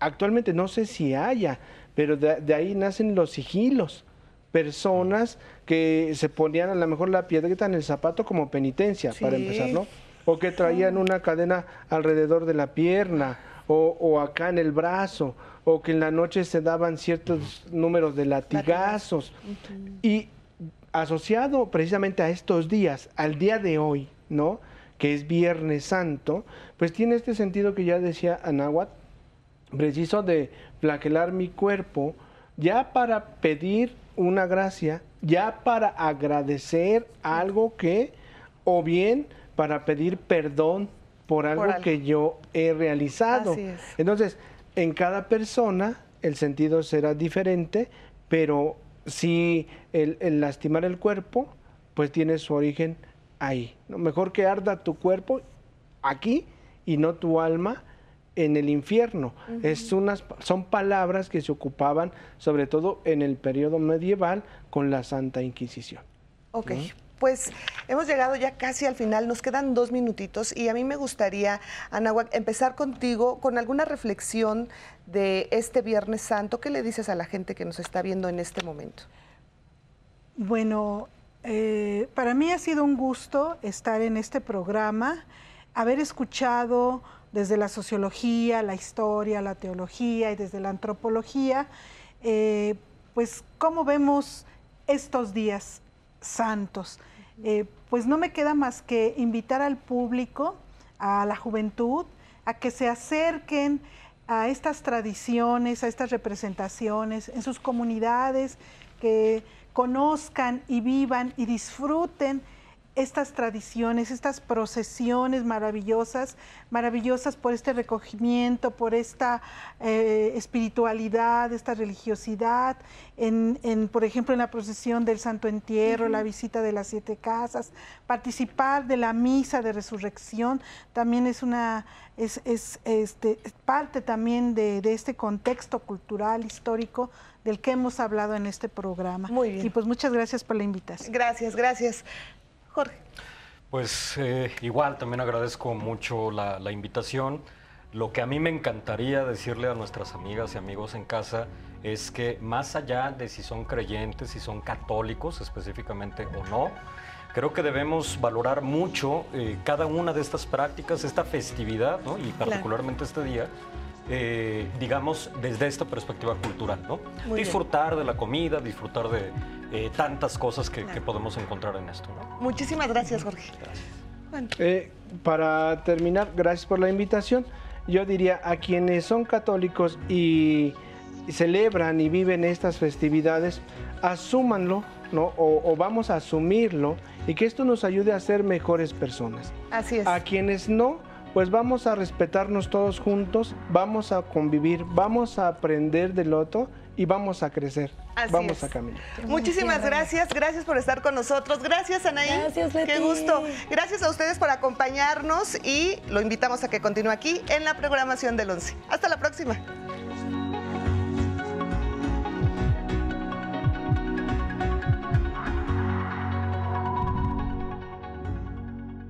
actualmente no sé si haya, pero de, ahí nacen los sigilos. Personas que se ponían a lo mejor la piedrita en el zapato como penitencia, para empezar, ¿no? O que traían una cadena alrededor de la pierna o, acá en el brazo, o que en la noche se daban ciertos números de latigazos. Y asociado precisamente a estos días, al día de hoy, ¿no? Que es Viernes Santo, pues tiene este sentido que ya decía Anáhuac, preciso de flagelar mi cuerpo, ya para pedir una gracia, ya para agradecer algo que, o bien para pedir perdón por algo que yo he realizado. Entonces, en cada persona el sentido será diferente, pero si el, lastimar el cuerpo, pues tiene su origen ahí. ¿no? Mejor que arda tu cuerpo aquí y no tu alma en el infierno. es unas, son palabras que se ocupaban sobre todo en el periodo medieval con la Santa Inquisición. Ok. Pues hemos llegado ya casi al final, nos quedan dos minutitos y a mí me gustaría, Anahuac, empezar contigo con alguna reflexión de este Viernes Santo. ¿Qué le dices a la gente que nos está viendo en este momento? Bueno, eh, para mí ha sido un gusto estar en este programa, haber escuchado desde la sociología, la historia, la teología y desde la antropología, eh, pues cómo vemos estos días santos. Eh, pues no me queda más que invitar al público, a la juventud, a que se acerquen a estas tradiciones, a estas representaciones en sus comunidades, que conozcan y vivan y disfruten estas tradiciones, estas procesiones maravillosas, maravillosas por este recogimiento, por esta eh, espiritualidad, esta religiosidad, en, por ejemplo, en la procesión del Santo Entierro, la visita de las siete casas, participar de la misa de resurrección, también es una es, este, parte también de, de este contexto cultural, histórico, del que hemos hablado en este programa. Muy bien. Y pues muchas gracias por la invitación. Gracias, gracias. Jorge. Pues eh, igual, también agradezco mucho la, invitación. Lo que a mí me encantaría decirle a nuestras amigas y amigos en casa es que más allá de si son creyentes, si son católicos específicamente o no, creo que debemos valorar mucho eh, cada una de estas prácticas, esta festividad, ¿no? y particularmente este día, eh, digamos, desde esta perspectiva cultural, ¿no? disfrutar de la comida, disfrutar de eh, tantas cosas que, podemos encontrar en esto, ¿no? Muchísimas gracias, Jorge. Eh, para terminar, gracias por la invitación. Yo diría a quienes son católicos y celebran y viven estas festividades, asúmanlo, ¿no? O, o, vamos a asumirlo y que esto nos ayude a ser mejores personas. Así es. A quienes no, pues vamos a respetarnos todos juntos, vamos a convivir, vamos a aprender del otro y vamos a crecer. Vamos a caminar. Muchísimas gracias, gracias por estar con nosotros. Gracias, Anaí. Gracias, Leti. Qué gusto. Gracias a ustedes por acompañarnos y lo invitamos a que continúe aquí en la programación del 11. Hasta la próxima.